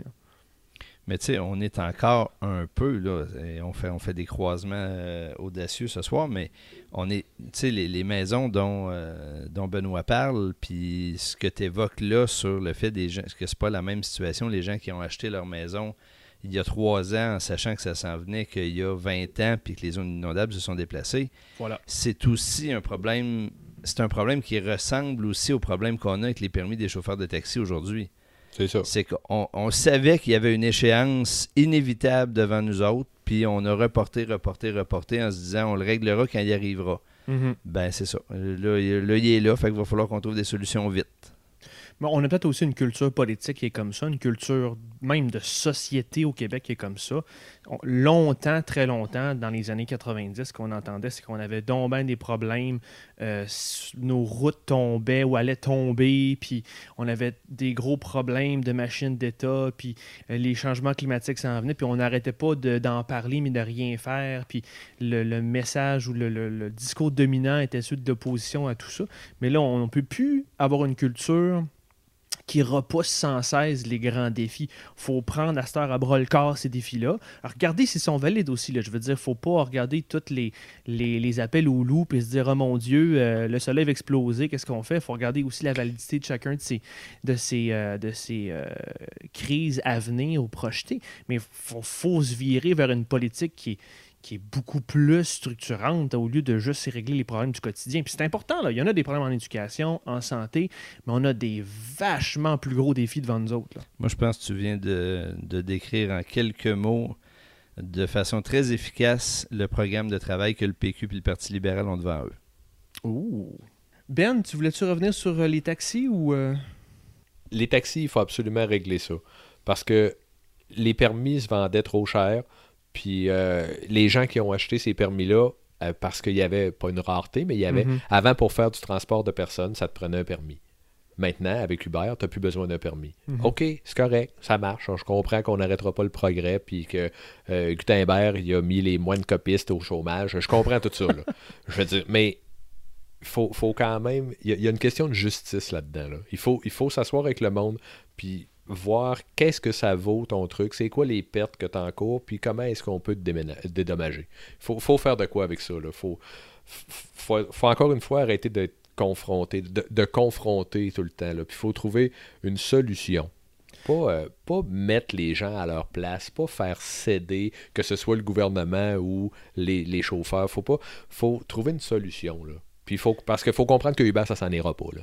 Speaker 2: Mais tu sais, on est encore un peu, là, et on fait, on fait des croisements euh, audacieux ce soir, mais on est, tu sais, les, les maisons dont, euh, dont Benoît parle, puis ce que tu évoques là sur le fait des gens, que c'est pas la même situation, les gens qui ont acheté leur maison il y a trois ans, en sachant que ça s'en venait qu'il y a 20 ans, puis que les zones inondables se sont déplacées,
Speaker 1: Voilà.
Speaker 2: c'est aussi un problème, c'est un problème qui ressemble aussi au problème qu'on a avec les permis des chauffeurs de taxi aujourd'hui.
Speaker 3: C'est ça.
Speaker 2: C'est qu'on on savait qu'il y avait une échéance inévitable devant nous autres, puis on a reporté, reporté, reporté en se disant on le réglera quand il arrivera.
Speaker 1: Mhm.
Speaker 2: Ben, c'est ça. Là, il- là, il est là, fait qu'il va falloir qu'on trouve des solutions vite.
Speaker 1: Bon, on a peut-être aussi une culture politique qui est comme ça, une culture même de société au Québec qui est comme ça. On- longtemps, très longtemps, dans les années 90, ce qu'on entendait, c'est qu'on avait donc ben des problèmes. euh, nos routes tombaient ou allaient tomber, puis on avait des gros problèmes de machines d'État, puis euh, les changements climatiques s'en venaient, puis on n'arrêtait pas de- d'en parler, mais de rien faire, puis le, message ou le, discours dominant était celui de l'opposition à tout ça. Mais là, on ne peut plus avoir une culture qui repousse sans cesse les grands défis. faut prendre à cette heure à bras le corps ces défis-là. Regardez s'ils sont valides aussi. Là. Je veux dire, faut pas regarder tous les, les, les appels au loup et se dire, oh mon Dieu, euh, le soleil va exploser, qu'est-ce qu'on fait? Faut regarder aussi la validité de chacun de ces, de ces, euh, de ces euh, crises à venir ou projetées. Mais il faut, faut se virer vers une politique qui est, qui est beaucoup plus structurante au lieu de juste régler les problèmes du quotidien. Puis c'est important, là. il y en a des problèmes en éducation, en santé, mais on a des vachement plus gros défis devant nous autres. là.
Speaker 2: Moi, je pense que tu viens de, de décrire en quelques mots, de façon très efficace, le programme de travail que le PQ et le Parti libéral ont devant eux.
Speaker 1: Ouh. Ben, tu voulais-tu revenir sur euh, les taxis ou... euh,
Speaker 3: Les taxis, il faut absolument régler ça. Parce que les permis se vendaient trop cher. Puis euh, les gens qui ont acheté ces permis-là, euh, parce qu'il y avait pas une rareté, mais il y avait.
Speaker 1: Mhm.
Speaker 3: Avant, pour faire du transport de personnes, ça te prenait un permis. Maintenant, avec Uber, tu n'as plus besoin d'un permis.
Speaker 1: Mhm.
Speaker 3: OK, c'est correct, ça marche. Je comprends qu'on n'arrêtera pas le progrès, puis que euh, Gutenberg, il a mis les moines copistes au chômage. Je comprends tout ça. là. Je veux dire, mais faut, faut quand même. Il y, a- il y a une question de justice là-dedans. là. Il faut, il faut s'asseoir avec le monde, puis voir qu'est-ce que ça vaut ton truc, c'est quoi les pertes que tu encours, puis comment est-ce qu'on peut te dédommager. Faut, faut faire de quoi avec ça. Il faut, faut, encore une fois arrêter d'être confronté, de, confronter tout le temps. Il faut trouver une solution. Pas, euh, pas mettre les gens à leur place, pas faire céder, que ce soit le gouvernement ou les, chauffeurs. Faut faut trouver une solution. Là. Puis parce qu'il faut comprendre que Uber, ça s'en ira pas. Là.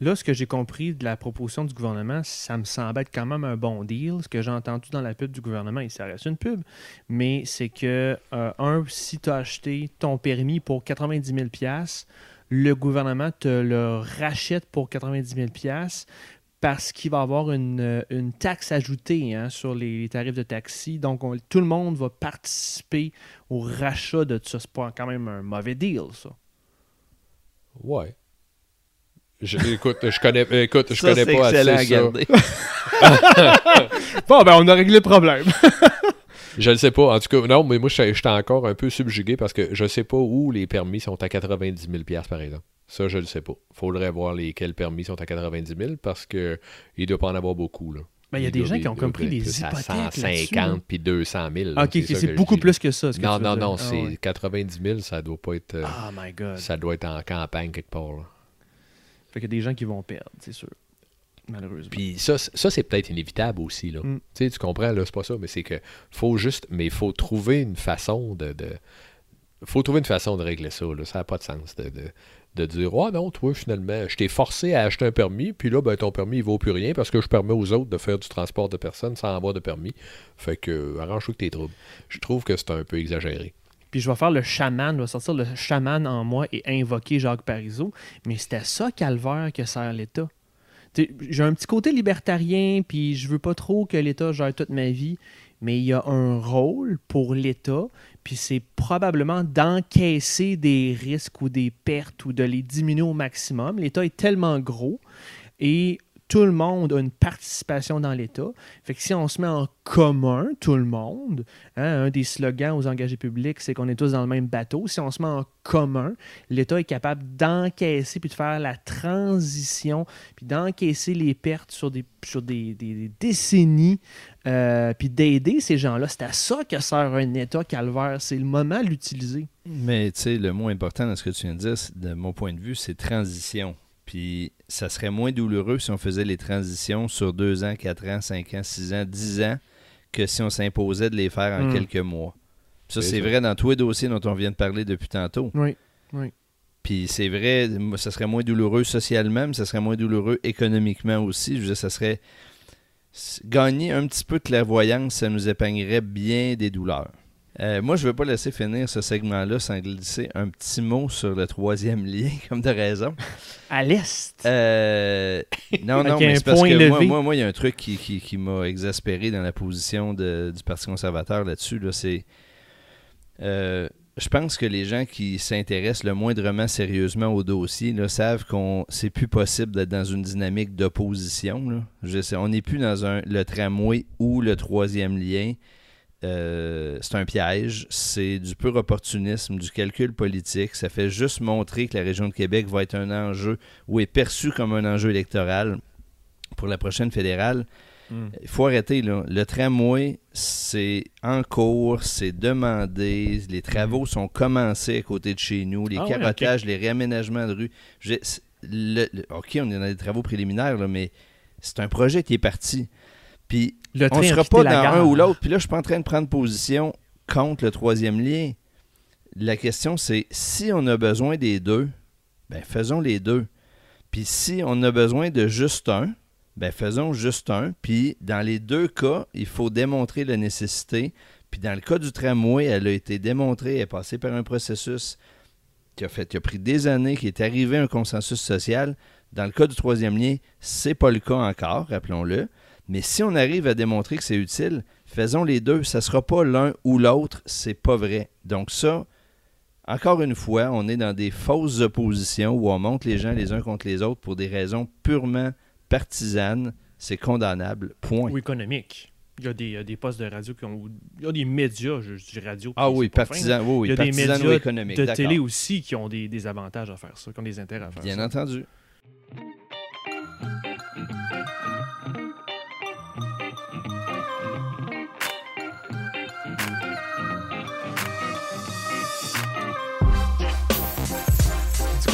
Speaker 1: Là, ce que j'ai compris de la proposition du gouvernement, ça me semble être quand même un bon deal. Ce que j'ai entendu dans la pub du gouvernement, et ça reste une pub, mais c'est que, euh, un, si tu as acheté ton permis pour 90 000 le gouvernement te le rachète pour 90 000 parce qu'il va avoir une, euh, taxe ajoutée hein, sur les, tarifs de taxi. Donc, on- tout le monde va participer au rachat de ça. C'est pas quand même un mauvais deal, ça.
Speaker 3: Ouais. Je, écoute, je connais, écoute, je
Speaker 2: Ça,
Speaker 3: connais pas
Speaker 2: à
Speaker 3: assez ça.
Speaker 2: garder.
Speaker 1: Bon, ben, on a réglé le problème.
Speaker 3: Je le sais pas. En tout cas, non, mais moi, je j'étais encore un peu subjugué parce que je sais pas où les permis sont à 90 000 par exemple. Ça, je le sais pas. Faudrait voir lesquels permis sont à 90 000 parce que il doit pas en avoir beaucoup. Là.
Speaker 1: Ben, il y a des gens qui ont
Speaker 3: doit
Speaker 1: comme pris
Speaker 3: être
Speaker 1: des
Speaker 3: à
Speaker 1: hypothèques là-dessus,
Speaker 3: 150 puis 200 000. là.
Speaker 1: Ok, c'est beaucoup plus que ça. Ce que
Speaker 3: Non,
Speaker 1: tu veux
Speaker 3: non,
Speaker 1: dire.
Speaker 3: non,
Speaker 1: Ah,
Speaker 3: c'est
Speaker 1: ouais.
Speaker 3: 90 000, ça doit pas être. euh,
Speaker 1: Oh my god.
Speaker 3: Ça doit être en campagne quelque part. là.
Speaker 1: Fait qu'il y a des gens qui vont perdre, c'est sûr. Malheureusement.
Speaker 3: Puis ça, ça c'est peut-être inévitable aussi. Là.
Speaker 1: Mm.
Speaker 3: Tu sais, tu comprends, là, c'est pas ça, mais c'est que faut juste, mais il faut trouver une façon de, de- faut trouver une façon de régler ça. Là. Ça n'a pas de sens de, de, de dire, oh non, toi, finalement, je t'ai forcé à acheter un permis, puis là, ben, ton permis, il vaut plus rien parce que je permets aux autres de faire du transport de personnes sans avoir de permis. Fait que, euh, arrange-toi que tes troubles. Je trouve que c'est un peu exagéré.
Speaker 1: Puis je vais faire le chaman, je vais sortir le chaman en moi et invoquer Jacques Parizeau. Mais c'était ça, calvaire, que sert l'État. J'ai un petit côté libertarien, puis je veux pas trop que l'État gère toute ma vie, mais il y a un rôle pour l'État, puis c'est probablement d'encaisser des risques ou des pertes ou de les diminuer au maximum. L'État est tellement gros et tout le monde a une participation dans l'État. Fait que si on se met en commun, tout le monde, hein, un des slogans aux engagés publics, c'est qu'on est tous dans le même bateau. Si on se met en commun, l'État est capable d'encaisser puis de faire la transition, puis d'encaisser les pertes sur des, sur des, décennies, euh, puis d'aider ces gens-là. C'est à ça que sert un État calvaire. C'est le moment de l'utiliser.
Speaker 2: Mais tu sais, le mot important dans ce que tu viens de dire, de mon point de vue, c'est transition. Puis ça serait moins douloureux si on faisait les transitions sur deux ans, quatre ans, cinq ans, six ans, dix ans que si on s'imposait de les faire en
Speaker 1: Mm.
Speaker 2: quelques mois. Ça,
Speaker 3: C'est
Speaker 2: vrai dans tous les dossiers dont on vient de parler depuis tantôt.
Speaker 1: Oui, oui.
Speaker 2: Puis c'est vrai, ça serait moins douloureux socialement, mais ça serait moins douloureux économiquement aussi. Je veux dire, ça serait. Gagner un petit peu de clairvoyance, ça nous épargnerait bien des douleurs. Euh, moi, je ne veux pas laisser finir ce segment-là sans glisser un petit mot sur le troisième lien, comme de raison.
Speaker 1: À l'Est.
Speaker 2: Euh, non, non, mais c'est parce que moi, moi, moi, il y a un truc qui, qui- qui m'a exaspéré dans la position de- du Parti conservateur là-dessus. Là, c'est. euh, je pense que les gens qui s'intéressent le moindrement sérieusement au dossier là, savent qu'on c'est plus possible d'être dans une dynamique d'opposition. on n'est plus dans un, le tramway ou le troisième lien. Euh, c'est un piège, c'est du pur opportunisme, du calcul politique. Ça fait juste montrer que la région de Québec va être un enjeu ou est perçu comme un enjeu électoral pour la prochaine fédérale.
Speaker 1: Mm.
Speaker 2: Il faut arrêter, là. Le tramway, c'est en cours, c'est demandé, les travaux sont commencés à côté de chez nous, les
Speaker 1: Ah ouais,
Speaker 2: cabotages, les réaménagements de rue. Le- le- OK, on est dans des travaux préliminaires, là, mais c'est un projet qui est parti. Puis
Speaker 1: Le
Speaker 2: on
Speaker 1: train
Speaker 2: ne
Speaker 1: a
Speaker 2: sera pas dans un ou l'autre. Puis là, je suis pas en train de prendre position contre le troisième lien. La question, c'est si on a besoin des deux, ben faisons les deux. Puis si on a besoin de juste un, ben faisons juste un. Puis dans les deux cas, il faut démontrer la nécessité. Puis dans le cas du tramway, elle a été démontrée, elle est passée par un processus qui a, fait, qui a pris des années, qui est arrivé à un consensus social. Dans le cas du troisième lien, c'est pas le cas encore, rappelons-le. Mais si on arrive à démontrer que c'est utile, faisons les deux. Ça ne sera pas l'un ou l'autre, c'est pas vrai. Donc ça, encore une fois, on est dans des fausses oppositions où on monte les gens les uns contre les autres pour des raisons purement partisanes. C'est condamnable. Point.
Speaker 1: Ou économique. Il y a des, postes de radio qui ont. Il y a des médias, je, je dis radio.
Speaker 2: Ah oui,
Speaker 1: c'est pas fin,
Speaker 2: partisan, oui, oui,
Speaker 1: Il y a des médias de télé aussi qui ont des, des avantages à faire ça, qui ont des intérêts à faire
Speaker 2: Bien
Speaker 1: ça.
Speaker 2: entendu.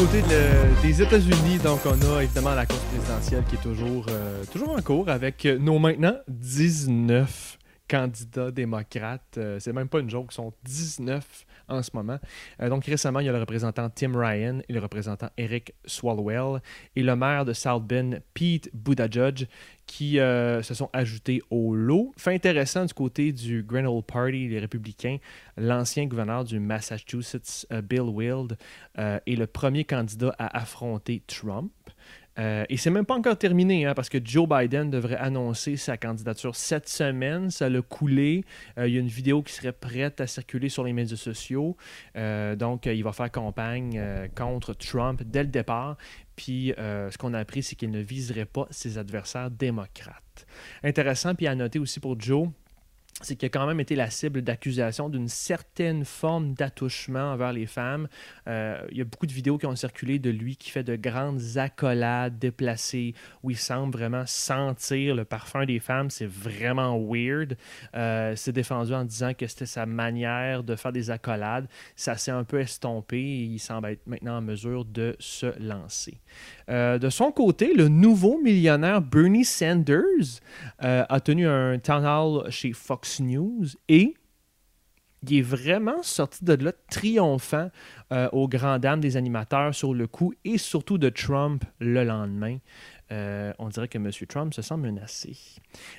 Speaker 1: Côté de- des États-Unis, donc on a évidemment la course présidentielle qui est toujours, euh, toujours en cours avec nos maintenant 19 candidats démocrates. Euh, c'est même pas une joke, ils sont 19 en ce moment. Euh, donc récemment, il y a le représentant Tim Ryan et le représentant Eric Swalwell et le maire de South Bend, Pete Buttigieg, qui euh, se sont ajoutés au lot. Fait intéressant du côté du Grand Old Party, les républicains, l'ancien gouverneur du Massachusetts, euh, Bill Wild, est le premier candidat à affronter Trump. Euh, et c'est même pas encore terminé, hein, parce que Joe Biden devrait annoncer sa candidature cette semaine. Ça l'a coulé. Euh, il y a une vidéo qui serait prête à circuler sur les médias sociaux. Euh, donc, euh, il va faire campagne contre Trump dès le départ. Puis, ce qu'on a appris, c'est qu'il ne viserait pas ses adversaires démocrates. Intéressant, puis à noter aussi pour Joe, c'est qu'il a quand même été la cible d'accusations d'une certaine forme d'attouchement envers les femmes. Euh, il y a beaucoup de vidéos qui ont circulé de lui qui fait de grandes accolades déplacées où il semble vraiment sentir le parfum des femmes. C'est vraiment weird. Euh, c'est défendu en disant que c'était sa manière de faire des accolades. Ça s'est un peu estompé et il semble être maintenant en mesure de se lancer. Euh, de son côté, le nouveau millionnaire Bernie Sanders euh, a tenu un town hall chez Fox News et il est vraiment sorti de là triomphant euh, aux grandes dames des animateurs sur le coup et surtout de Trump le lendemain. On dirait que M. Trump se sent menacé.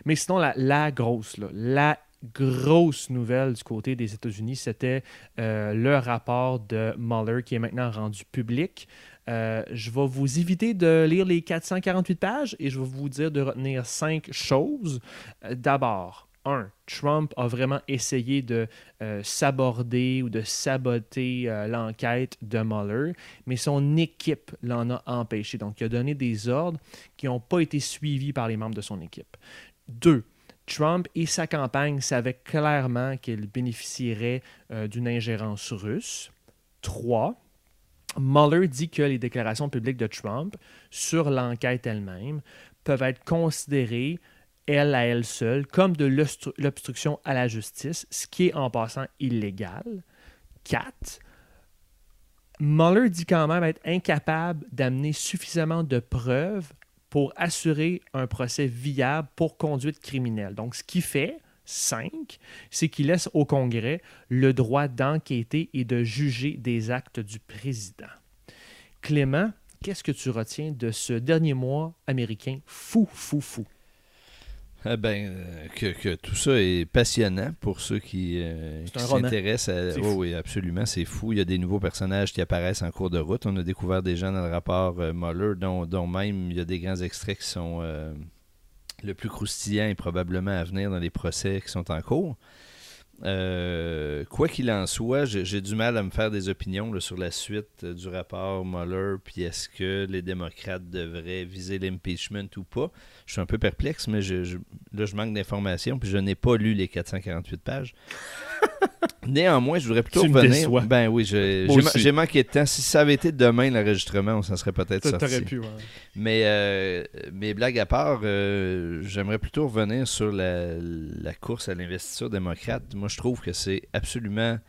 Speaker 1: Mais sinon, la, grosse, là, la grosse nouvelle du côté des États-Unis, c'était le rapport de Mueller qui est maintenant rendu public. Euh, je vais vous éviter de lire les 448 pages et je vais vous dire de retenir cinq choses. Euh, D'abord, un, Trump a vraiment essayé de euh, s'aborder ou de saboter l'enquête de Mueller, mais son équipe l'en a empêché. Donc, il a donné des ordres qui n'ont pas été suivis par les membres de son équipe. Deux, Trump et sa campagne savaient clairement qu'il bénéficierait euh, d'une ingérence russe. Trois, Mueller dit que les déclarations publiques de Trump sur l'enquête elle-même peuvent être considérées elle à elle seule, comme de l'obstruction à la justice, ce qui est en passant illégal. 4. Mueller dit quand même être incapable d'amener suffisamment de preuves pour assurer un procès viable pour conduite criminelle. Donc, ce qui fait, 5, c'est qu'il laisse au Congrès le droit d'enquêter et de juger des actes du président. Clément, qu'est-ce que tu retiens de ce dernier mois américain fou, fou, fou?
Speaker 2: Eh ben, euh, que, tout ça est passionnant pour ceux qui, euh, s'intéressent à. Oh, oui, absolument, c'est fou. Il y a des nouveaux personnages qui apparaissent en cours de route. On a découvert des gens dans le rapport euh, Mueller, dont, dont, même il y a des grands extraits qui sont le plus croustillant et probablement à venir dans les procès qui sont en cours. Euh, quoi qu'il en soit, j'ai du mal à me faire des opinions sur la suite du rapport Mueller, puis est-ce que les démocrates devraient viser l'impeachment ou pas. Je suis un peu perplexe, mais je, là, je manque d'informations, puis je n'ai pas lu les 448 pages. Néanmoins, je voudrais plutôt revenir. Ben oui, j'ai manqué de temps. Si ça avait été demain l'enregistrement, on s'en serait peut-être sorti. Pu, Mais euh, mes blagues à part, euh, j'aimerais plutôt revenir sur la, course à l'investiture démocrate. Moi, je trouve que c'est absolument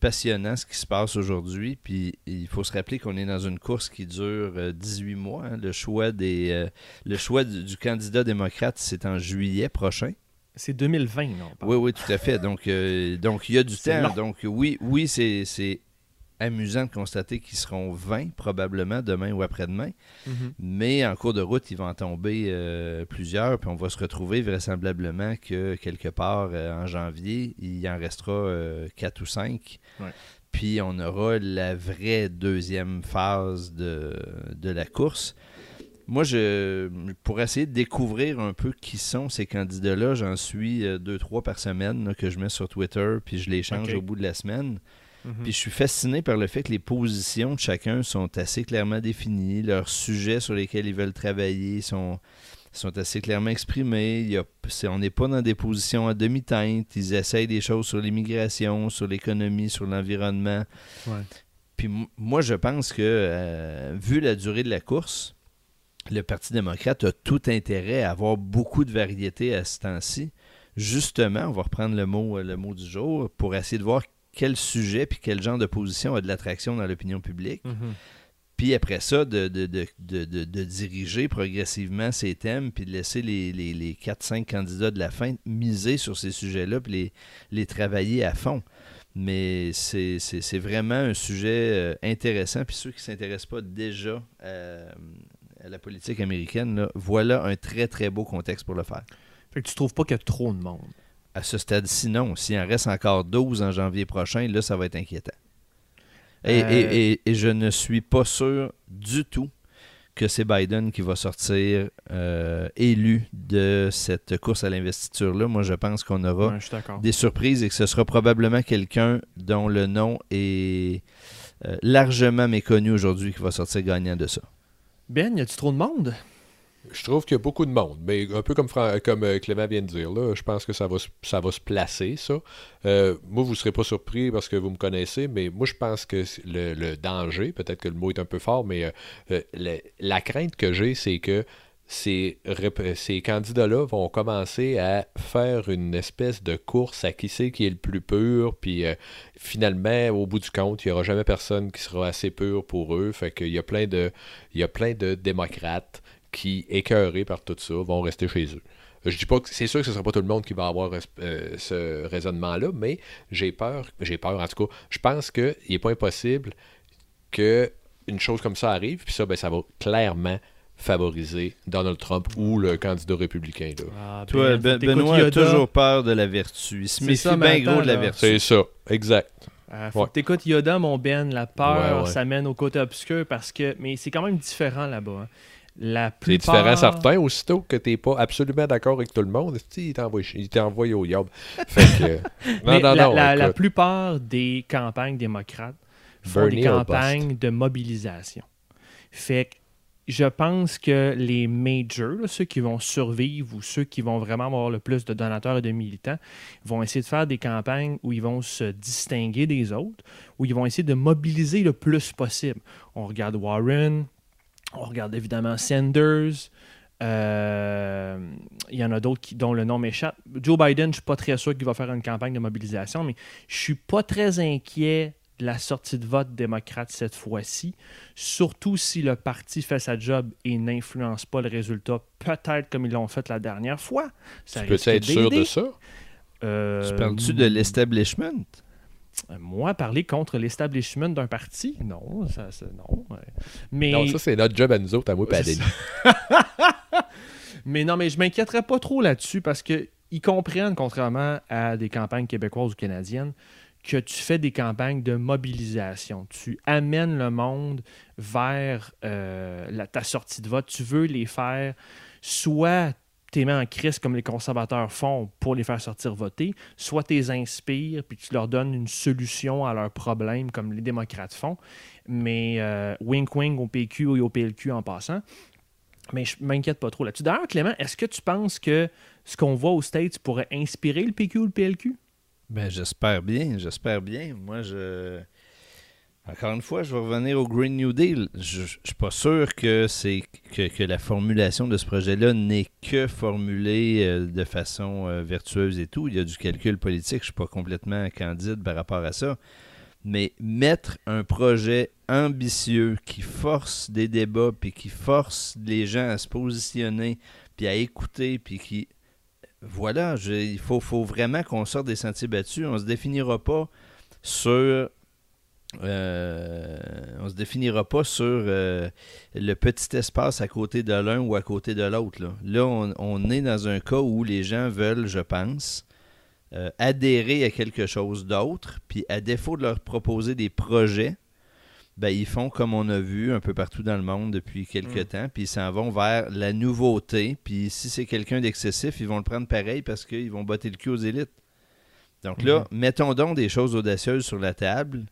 Speaker 2: passionnant ce qui se passe aujourd'hui. Puis il faut se rappeler qu'on est dans une course qui dure 18 euh, mois. Hein. Le choix, des, le choix du candidat démocrate, c'est en juillet prochain.
Speaker 1: C'est 2020, non?
Speaker 2: Oui, oui, tout à fait. Donc, euh, donc il y a du temps. Donc, oui, oui c'est amusant de constater qu'ils seront 20 probablement demain ou après-demain. Mm-hmm. Mais en cours de route, il va en tomber euh, plusieurs. Puis on va se retrouver vraisemblablement que quelque part euh, en janvier, il en restera 4 ou 5. Puis on aura la vraie deuxième phase de, de la course. Moi, je, pour essayer de découvrir un peu qui sont ces candidats-là, j'en suis euh, deux, trois par semaine que je mets sur Twitter, puis je les change au bout de la semaine. Mhm. Puis je suis fasciné par le fait que les positions de chacun sont assez clairement définies, leurs sujets sur lesquels ils veulent travailler sont, sont assez clairement exprimés. Il y a, on n'est pas dans des positions à demi-teinte. Ils essayent des choses sur l'immigration, sur l'économie, sur l'environnement. Puis moi, je pense que, euh, vu la durée de la course, le Parti démocrate a tout intérêt à avoir beaucoup de variété à ce temps-ci. Justement, on va reprendre le mot, euh, le mot du jour pour essayer de voir quel sujet puis quel genre de position a de l'attraction dans l'opinion publique. Mhm. Puis après ça, de, de, diriger progressivement ces thèmes, puis de laisser les, les, les 4-5 candidats de la fin miser sur ces sujets-là, puis les, les travailler à fond. Mais c'est vraiment un sujet euh, intéressant. Puis ceux qui ne s'intéressent pas déjà euh, la politique américaine, voilà un très très beau contexte pour le faire.
Speaker 1: Fait que tu trouves pas qu'il y a trop de monde?
Speaker 2: À ce stade-ci, non. S'il en reste encore 12 en janvier prochain, là, ça va être inquiétant. Et, euh. je ne suis pas sûr du tout que c'est Biden qui va sortir euh, élu de cette course à l'investiture-là. Moi, je pense qu'on aura des surprises et que ce sera probablement quelqu'un dont le nom est euh, largement méconnu aujourd'hui qui va sortir gagnant de ça.
Speaker 1: Ben, y a-tu trop de monde?
Speaker 3: Je trouve qu'il y a beaucoup de monde, mais un peu comme, euh, Clément vient de dire, je pense que ça va, ça va se placer, ça. Euh, moi, vous ne serez pas surpris parce que vous me connaissez, mais moi, je pense que le, danger, peut-être que le mot est un peu fort, mais euh, la crainte que j'ai, c'est que ces, candidats-là vont commencer à faire une espèce de course à qui c'est qui est le plus pur, puis euh, finalement, au bout du compte, il n'y aura jamais personne qui sera assez pur pour eux. Fait qu'il y il y a plein de démocrates qui, écœurés par tout ça, vont rester chez eux. Je dis pas que c'est sûr que ce ne sera pas tout le monde qui va avoir euh, ce raisonnement-là, mais j'ai peur, j'ai peur en tout cas, je pense qu'il n'est pas impossible que une chose comme ça arrive, puis ça, ben, ça va clairement favoriser Donald Trump ou le candidat républicain. Là.
Speaker 2: Ah, Toi, ben, Benoît a toujours peur de la vertu. Il se méfie bien gros de la vertu.
Speaker 3: C'est ça, exact.
Speaker 1: Euh, faut que t'écoutes Yoda, mon Ben. La peur, ça mène au côté obscur parce que. Mais c'est quand même différent là-bas. Hein. La
Speaker 3: C'est
Speaker 1: plupart...
Speaker 3: différent certain, aussitôt que tu n'es pas absolument d'accord avec tout le monde, il t'envoie au yob. Fait que, non,
Speaker 1: Mais
Speaker 3: non,
Speaker 1: la,
Speaker 3: non,
Speaker 1: la- plupart des campagnes démocrates font
Speaker 3: Bernie
Speaker 1: des campagnes de mobilisation. Fait que je pense que les majors, ceux qui vont survivre ou ceux qui vont vraiment avoir le plus de donateurs et de militants, vont essayer de faire des campagnes où ils vont se distinguer des autres, où ils vont essayer de mobiliser le plus possible. On regarde Warren, on regarde évidemment Sanders. euh, il y en a d'autres dont le nom m'échappe. Joe Biden, je suis pas très sûr qu'il va faire une campagne de mobilisation, mais je suis pas très inquiet la sortie de vote démocrate cette fois-ci, surtout si le parti fait sa job et n'influence pas le résultat, peut-être comme ils l'ont fait la dernière fois. Ça
Speaker 3: Tu peux être sûr de ça?
Speaker 1: Euh,
Speaker 2: Tu parles-tu de l'establishment?
Speaker 1: Moi, parler contre l'establishment d'un parti? Non, ça, ça- non. Mais,
Speaker 3: Non, ça, c'est notre job à nous autres, à moi et à
Speaker 1: mais non, mais je m'inquiéterais pas trop là-dessus parce que ils comprennent, contrairement à des campagnes québécoises ou canadiennes, que tu fais des campagnes de mobilisation. Tu amènes le monde vers euh, ta sortie de vote. Tu veux les faire soit t'es mis en crise comme les conservateurs font pour les faire sortir voter, soit tu les inspires puis tu leur donnes une solution à leurs problèmes comme les démocrates font. Mais euh, wink wink au PQ et au PLQ en passant. Mais je m'inquiète pas trop là-dessus. D'ailleurs, Clément, est-ce que tu penses que ce qu'on voit aux States pourrait inspirer le PQ ou le PLQ?
Speaker 2: Ben, j'espère bien, j'espère bien. Moi, je. Encore une fois, je vais revenir au Green New Deal. Je ne suis pas sûr que, c'est que, que la formulation de ce projet-là n'est que formulée euh, de façon euh, vertueuse et tout. Il y a du calcul politique. Je ne suis pas complètement candide par rapport à ça. Mais mettre un projet ambitieux qui force des débats, puis qui force les gens à se positionner, puis à écouter, puis qui voilà, il faut, vraiment qu'on sorte des sentiers battus. On ne se définira pas sur. euh, euh, le petit espace à côté de l'un ou à côté de l'autre. Là, on est dans un cas où les gens veulent, je pense, euh, adhérer à quelque chose d'autre, puis à défaut de leur proposer des projets, ben, ils font comme on a vu un peu partout dans le monde depuis quelques
Speaker 1: Mm.
Speaker 2: temps, puis ils s'en vont vers la nouveauté. Puis si c'est quelqu'un d'excessif, ils vont le prendre pareil parce qu'ils vont botter le cul aux élites. Donc là, mettons donc des choses audacieuses sur la table,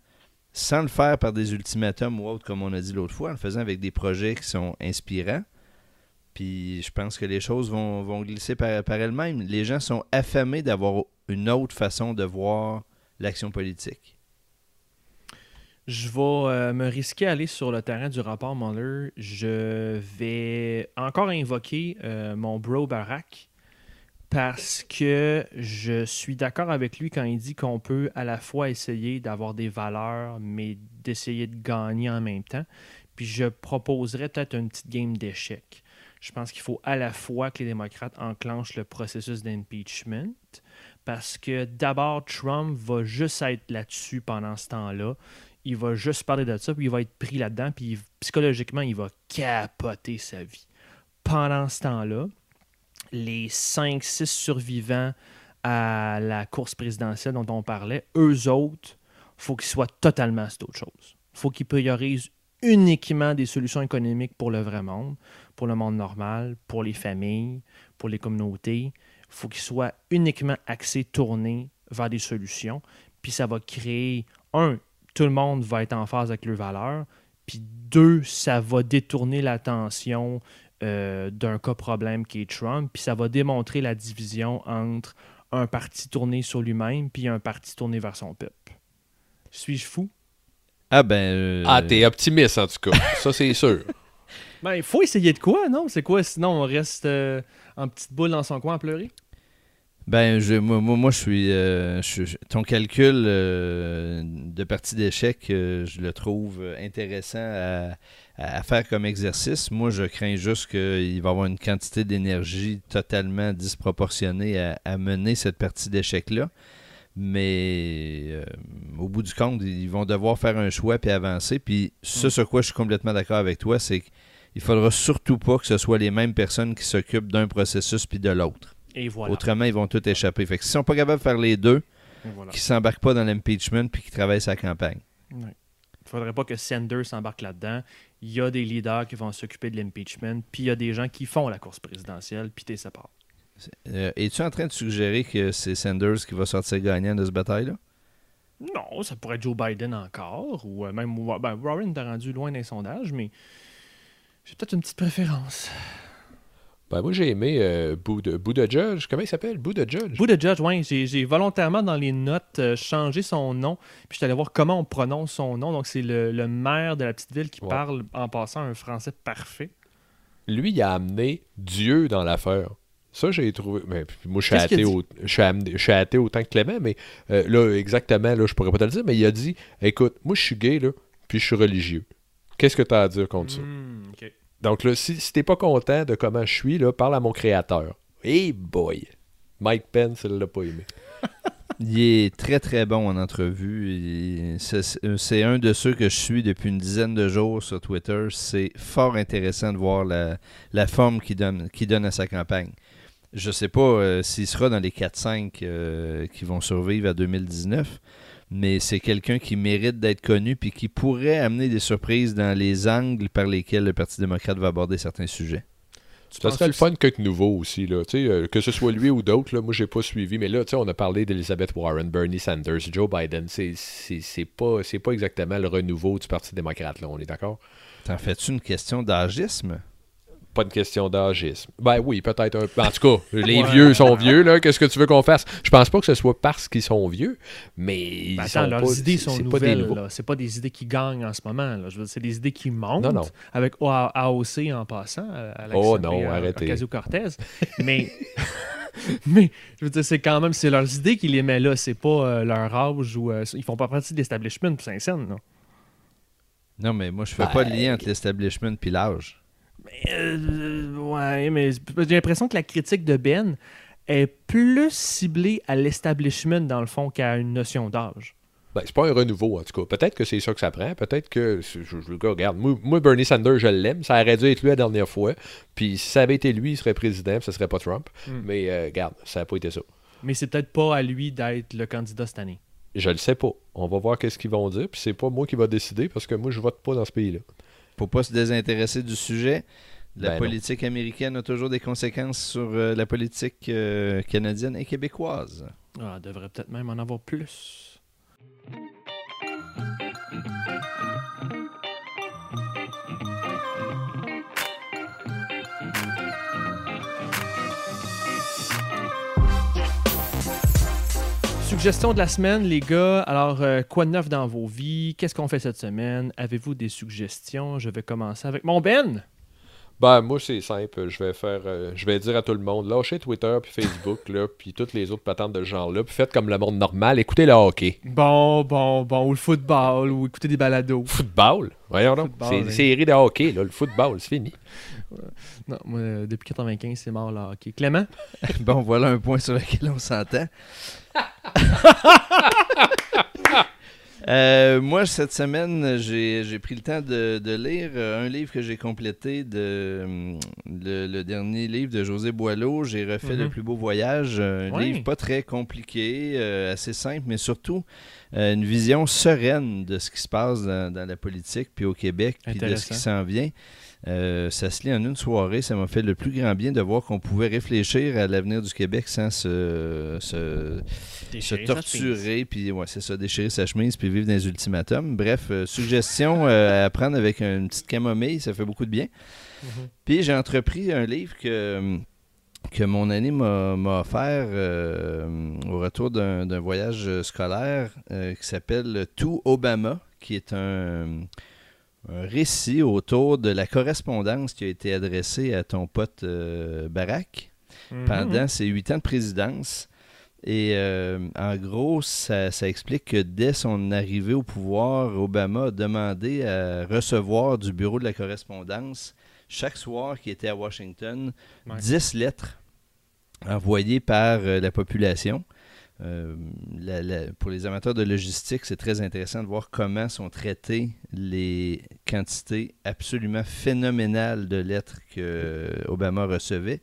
Speaker 2: sans le faire par des ultimatums ou autres, comme on a dit l'autre fois, en le faisant avec des projets qui sont inspirants. Puis je pense que les choses vont, vont glisser par, par elles-mêmes. Les gens sont affamés d'avoir une autre façon de voir l'action politique.
Speaker 1: Je vais euh, me risquer à aller sur le terrain du rapport Mueller. Je vais encore invoquer euh, mon bro Barack parce que je suis d'accord avec lui quand il dit qu'on peut à la fois essayer d'avoir des valeurs, mais d'essayer de gagner en même temps. Puis je proposerais peut-être une petite game d'échecs. Je pense qu'il faut à la fois que les démocrates enclenchent le processus d'impeachment, parce que d'abord, Trump va juste être là-dessus pendant ce temps-là il va juste parler de ça, puis il va être pris là-dedans, puis psychologiquement, il va capoter sa vie. Pendant ce temps-là, les 5-6 survivants à la course présidentielle dont on parlait, eux autres, faut qu'ils soient totalement c'est autre chose. faut qu'ils priorisent uniquement des solutions économiques pour le vrai monde, pour le monde normal, pour les familles, pour les communautés. faut qu'ils soient uniquement axés, tournés vers des solutions. Puis ça va créer, un, tout le monde va être en phase avec leurs valeurs. Puis deux, ça va détourner l'attention euh, d'un cas problème qui est Trump. Puis ça va démontrer la division entre un parti tourné sur lui-même puis un parti tourné vers son peuple. Suis-je fou?
Speaker 2: Ah ben... euh,
Speaker 3: Ah, t'es optimiste en tout cas. ça, c'est sûr.
Speaker 1: Ben, il faut essayer de quoi, non? C'est quoi? Sinon, on reste euh, en petite boule dans son coin à pleurer?
Speaker 2: Ben, je, moi, moi, moi, je suis. euh, je- ton calcul euh, de partie d'échec, euh, je le trouve intéressant à, à faire comme exercice. Moi, je crains juste qu'il va y avoir une quantité d'énergie totalement disproportionnée à, à mener cette partie d'échec-là. Mais euh, au bout du compte, ils vont devoir faire un choix puis avancer. Puis ce sur quoi je suis complètement d'accord avec toi, c'est qu'il faudra surtout pas que ce soit les mêmes personnes qui s'occupent d'un processus puis de l'autre.
Speaker 1: Et voilà.
Speaker 2: Autrement, ils vont tout échapper. Fait que s'ils sont pas capables de faire les deux,
Speaker 1: voilà.
Speaker 2: qu'ils s'embarquent pas dans l'impeachment puis qu'ils travaillent sa campagne.
Speaker 1: Ouais. faudrait pas que Sanders s'embarque là-dedans. Il y a des leaders qui vont s'occuper de l'impeachment, puis il y a des gens qui font la course présidentielle, puis t'es séparé.
Speaker 2: Euh, Es-tu en train de suggérer que c'est Sanders qui va sortir gagnant de ce bataille-là?
Speaker 1: Non, ça pourrait être Joe Biden encore, ou euh, même ben, Warren t'a rendu loin d'un sondage, mais j'ai peut-être une petite préférence.
Speaker 3: Ben, moi, j'ai aimé euh, Buddha Judge. Comment il s'appelle? Buddha Judge.
Speaker 1: Buddha Judge, oui. J'ai volontairement, dans les notes, euh, changé son nom. Puis je suis allé voir comment on prononce son nom. Donc, c'est le, le maire de la petite ville qui
Speaker 3: Ouais.
Speaker 1: parle en passant un français parfait.
Speaker 3: Lui, il a amené Dieu dans l'affaire. Ça, j'ai trouvé. Mais, puis moi, je suis athée,
Speaker 1: a
Speaker 3: au- je suis amené- je suis athée autant que Clément, mais euh, là, exactement, là, je pourrais pas te le dire, mais il a dit Écoute, moi, je suis gay, là, puis je suis religieux. Qu'est-ce que tu as à dire contre ça?
Speaker 1: Hmm.
Speaker 3: Donc là, si, t'es pas content de comment je suis, parle à mon créateur. Hey boy! Mike Pence, il l'a pas aimé.
Speaker 2: Il est très très bon en entrevue. C'est un de ceux que je suis depuis une dizaine de jours sur Twitter. C'est fort intéressant de voir la, forme qu'il donne, à sa campagne. Je sais pas euh, s'il sera dans les 4-5 euh, qui vont survivre à 2019, mais c'est quelqu'un qui mérite d'être connu puis qui pourrait amener des surprises dans les angles par lesquels le Parti démocrate va aborder certains sujets.
Speaker 1: Tu
Speaker 3: Ça serait le fun que nouveau aussi, là. Tu sais, euh, que ce soit lui ou d'autres, moi j'ai pas suivi, mais là, tu sais, on a parlé d'Elizabeth Warren, Bernie Sanders, Joe Biden. C'est- pas, c'est pas exactement le renouveau du Parti démocrate, là, on est d'accord?
Speaker 2: T'en fais-tu une question d'agisme?
Speaker 3: Pas une question d'âgisme. Ben oui, peut-être un peu. En tout cas, les
Speaker 1: Ouais.
Speaker 3: vieux sont vieux, là. Qu'est-ce que tu veux qu'on fasse? Je pense pas que ce soit parce qu'ils sont vieux, mais ils
Speaker 1: Ben
Speaker 3: sont
Speaker 1: attends, leurs
Speaker 3: pas,
Speaker 1: idées sont
Speaker 3: c'est pas des
Speaker 1: nouvelles. là. C'est pas des idées qui gagnent en ce moment. là. Je veux dire, c'est des idées qui montent
Speaker 3: Non, non.
Speaker 1: avec AOC en passant. à- à
Speaker 3: Oh non,
Speaker 1: euh,
Speaker 3: arrêtez.
Speaker 1: Ocasio-Cortez. Mais, mais je veux dire, c'est quand même c'est leurs idées qui les met là. C'est pas euh, leur âge ou euh, ils font pas partie de l'establishment pour Saint-Saëns. là.
Speaker 2: Non, mais moi, je fais
Speaker 3: Ben-
Speaker 2: pas de lien entre l'establishment et l'âge.
Speaker 1: Euh, ouais, mais j'ai l'impression que la critique de Ben est plus ciblée à l'establishment dans le fond qu'à une notion d'âge.
Speaker 3: Ben, c'est pas un renouveau, en tout cas. Peut-être que c'est ça que ça prend. Peut-être que. Je, regarde, moi, moi, Bernie Sanders, je l'aime. Ça aurait dû être lui la dernière fois. Puis si ça avait été lui, il serait président, puis ce serait pas Trump.
Speaker 1: Mm.
Speaker 3: Mais, euh, regarde, ça n'a pas été ça.
Speaker 1: Mais c'est peut-être pas à lui d'être le candidat cette année.
Speaker 3: Je le sais pas. On va voir qu'est-ce qu'ils vont dire. Puis c'est pas moi qui va décider parce que moi, je vote pas dans ce pays-là.
Speaker 2: Faut pas se désintéresser du sujet. La
Speaker 3: Ben non.
Speaker 2: politique américaine a toujours des conséquences sur euh, la politique euh, canadienne et québécoise.
Speaker 1: Ah, devrait peut-être même en avoir plus. Suggestion de la semaine, les gars? Alors, euh, quoi de neuf dans vos vies? Qu'est-ce qu'on fait cette semaine? Avez-vous des suggestions? Je vais commencer avec mon Ben.
Speaker 3: Ben, moi, c'est simple. Je vais faire. euh, je vais dire à tout le monde lâchez Twitter, puis Facebook, là, puis toutes les autres patentes de ce genre-là. Puis faites comme le monde normal. Écoutez le hockey.
Speaker 1: Bon, bon, bon. Ou le football, ou écouter des balados.
Speaker 3: Football? Voyons donc. C'est une
Speaker 1: oui.
Speaker 3: série de hockey, là. Le football, c'est fini.
Speaker 1: Non, moi, euh, depuis 95, c'est mort le hockey. Clément?
Speaker 2: bon, voilà un point sur lequel on s'entend. Euh, moi, cette semaine, j'ai j'ai pris le temps de, de lire euh, un livre que j'ai complété, de, hum, le, le dernier livre de José Boileau. J'ai refait
Speaker 1: Mhm.
Speaker 2: Le plus beau voyage, un livre pas très compliqué, euh, assez simple, mais surtout euh, une vision sereine de ce qui se passe dans, dans la politique, puis au Québec, puis de ce qui s'en vient. Euh, ça se lit en une soirée. Ça m'a fait le plus grand bien de voir qu'on pouvait réfléchir à l'avenir du Québec sans se, torturer, puis ouais, c'est ça, déchirer sa chemise, puis vivre dans les ultimatums. Bref, euh, suggestion euh, à prendre avec une petite camomille, ça fait beaucoup de bien.
Speaker 1: Mhm.
Speaker 2: Puis j'ai entrepris un livre que, que mon ami m'a offert euh, au retour d'un voyage scolaire euh, qui s'appelle Tout Obama, qui est un, un récit autour de la correspondance qui a été adressée à ton pote euh, Barack
Speaker 1: Mhm.
Speaker 2: pendant ses huit ans de présidence. Et euh, en gros, ça, ça explique que dès son arrivée au pouvoir, Obama a demandé à recevoir du bureau de la correspondance chaque soir qui était à Washington
Speaker 1: Ouais.
Speaker 2: 10 lettres envoyées par euh, la population. Euh, pour les amateurs de logistique, c'est très intéressant de voir comment sont traitées les quantités absolument phénoménales de lettres que Obama recevait.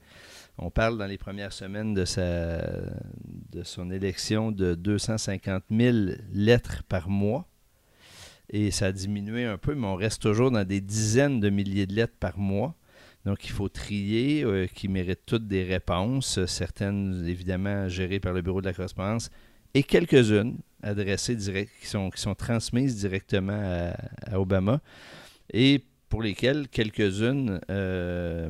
Speaker 2: On parle dans les premières semaines de, sa, de son élection de 250 000 lettres par mois. Et ça a diminué un peu, mais on reste toujours dans des dizaines de milliers de lettres par mois. Donc, il faut trier, euh, qui méritent toutes des réponses, certaines évidemment gérées par le Bureau de la correspondance, et quelques-unes adressées direct, qui sont, transmises directement à, Obama, et pour lesquelles quelques-unes, euh,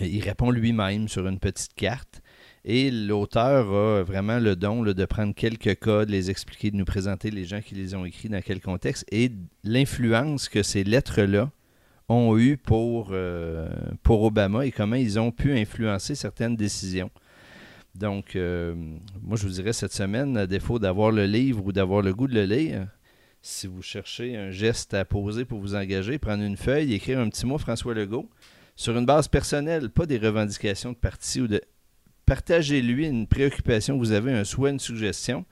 Speaker 2: il répond lui-même sur une petite carte. Et l'auteur a vraiment le don de prendre quelques cas, de les expliquer, de nous présenter les gens qui les ont écrits dans quel contexte et l'influence que ces lettres-là ont eu pour, euh, pour Obama et comment ils ont pu influencer certaines décisions. Donc, euh, moi, je vous dirais cette semaine, à défaut d'avoir le livre ou d'avoir le goût de le lire, si vous cherchez un geste à poser pour vous engager, prendre une feuille, écrire un petit mot François Legault, sur une base personnelle, pas des revendications de parti ou de. Partagez-lui une préoccupation vous avez, un souhait, une suggestion.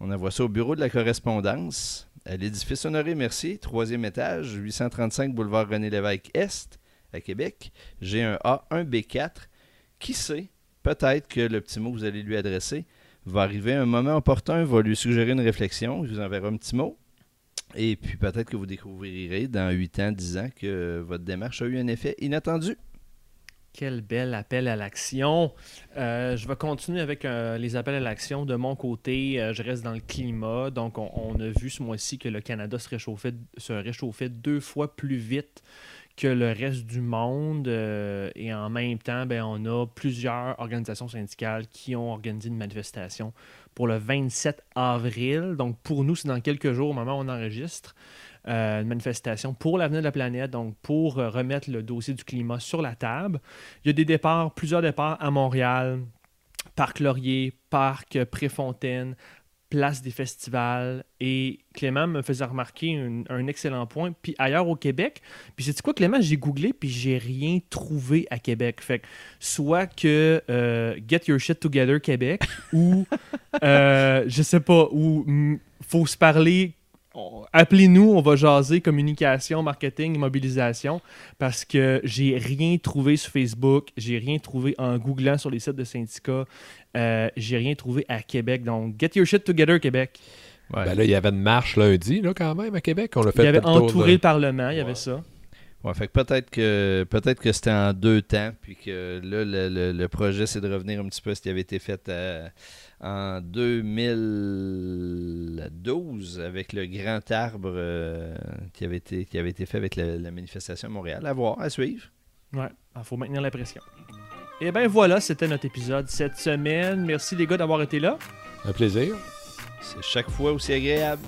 Speaker 2: On envoie ça au bureau de la correspondance à l'édifice Honoré Mercier, troisième étage, 835 boulevard René Lévesque Est, à Québec. J'ai un A1B4. Qui sait, peut-être que le petit mot que vous allez lui adresser va arriver à un moment opportun, va lui suggérer une réflexion. Je vous enverrai un petit mot. Et puis peut-être que vous découvrirez dans 8 ans, 10 ans que votre démarche a eu un effet inattendu.
Speaker 1: Quel bel appel à l'action. Euh, je vais continuer avec euh, les appels à l'action. De mon côté, euh, je reste dans le climat. Donc, on, a vu ce mois-ci que le Canada se réchauffait, se deux fois plus vite que le reste du monde. et en même temps, ben, on a plusieurs organisations syndicales qui ont organisé une manifestation pour le 27 avril. Donc, pour nous, c'est dans quelques jours au moment où on enregistre. Euh, une manifestation pour l'avenir de la planète, donc pour euh, remettre le dossier du climat sur la table. Il y a des départs, plusieurs départs à Montréal, Parc Laurier, Parc Préfontaine, Place des festivals. Et Clément me faisait remarquer un, excellent point. Puis ailleurs au Québec, puis c'est quoi Clément, j'ai googlé puis j'ai rien trouvé à Québec. Fait que soit que euh, Get Your Shit Together Québec ou je sais pas, ou faut se parler appelez-nous, on va jaser communication, marketing, mobilisation, parce que j'ai rien trouvé sur Facebook, j'ai rien trouvé en googlant sur les sites de syndicats, euh, j'ai rien trouvé à Québec. Donc, get your shit together, Québec.
Speaker 3: Ben là, il y avait une marche lundi, là, quand même, à Québec. On l'a fait
Speaker 1: il y avait entouré le Parlement, il y avait ça.
Speaker 2: Ouais, fait que peut-être que peut-être que c'était en deux temps, puis que là, le, projet, c'est de revenir un petit peu à ce qui avait été fait à, en 2012 avec le grand arbre euh, qui, avait été, qui avait été fait avec la, manifestation à Montréal. À voir, à suivre.
Speaker 1: Ouais, il faut maintenir la pression. Et eh bien voilà, c'était notre épisode cette semaine. Merci les gars d'avoir été là.
Speaker 3: Un plaisir.
Speaker 2: C'est chaque fois aussi agréable.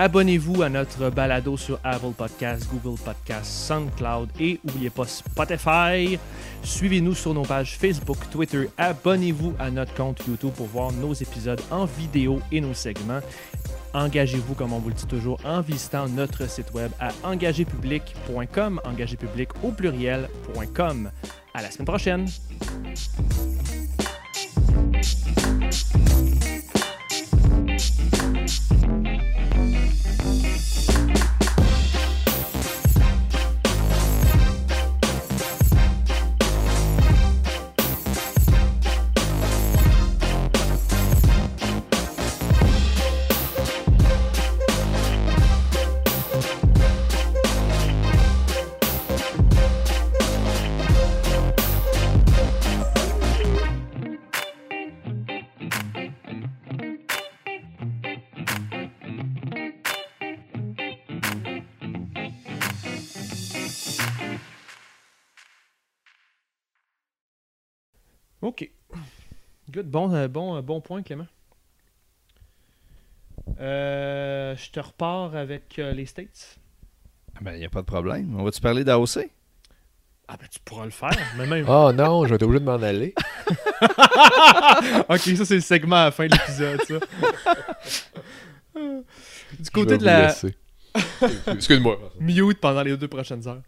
Speaker 1: Abonnez-vous à notre balado sur Apple Podcasts, Google Podcasts, SoundCloud et n'oubliez pas Spotify. Suivez-nous sur nos pages Facebook, Twitter. Abonnez-vous à notre compte YouTube pour voir nos épisodes en vidéo et nos segments. Engagez-vous, comme on vous le dit toujours, en visitant notre site web à engagépublic.com, engagépublic au pluriel.com. À la semaine prochaine! Good. Bon, euh, bon, euh, bon point, Clément. Euh, je te repars avec les States.
Speaker 2: Ah ben, il n'y a pas de problème. On va-tu parler d'AOC?
Speaker 1: Ah ben, tu pourras le faire. Mais même...
Speaker 3: oh non, je vais être obligé de m'en aller.
Speaker 1: ok, ça, c'est le segment à la fin de l'épisode, ça. du côté de la...
Speaker 3: Excuse-moi.
Speaker 1: Mute pendant les deux prochaines heures.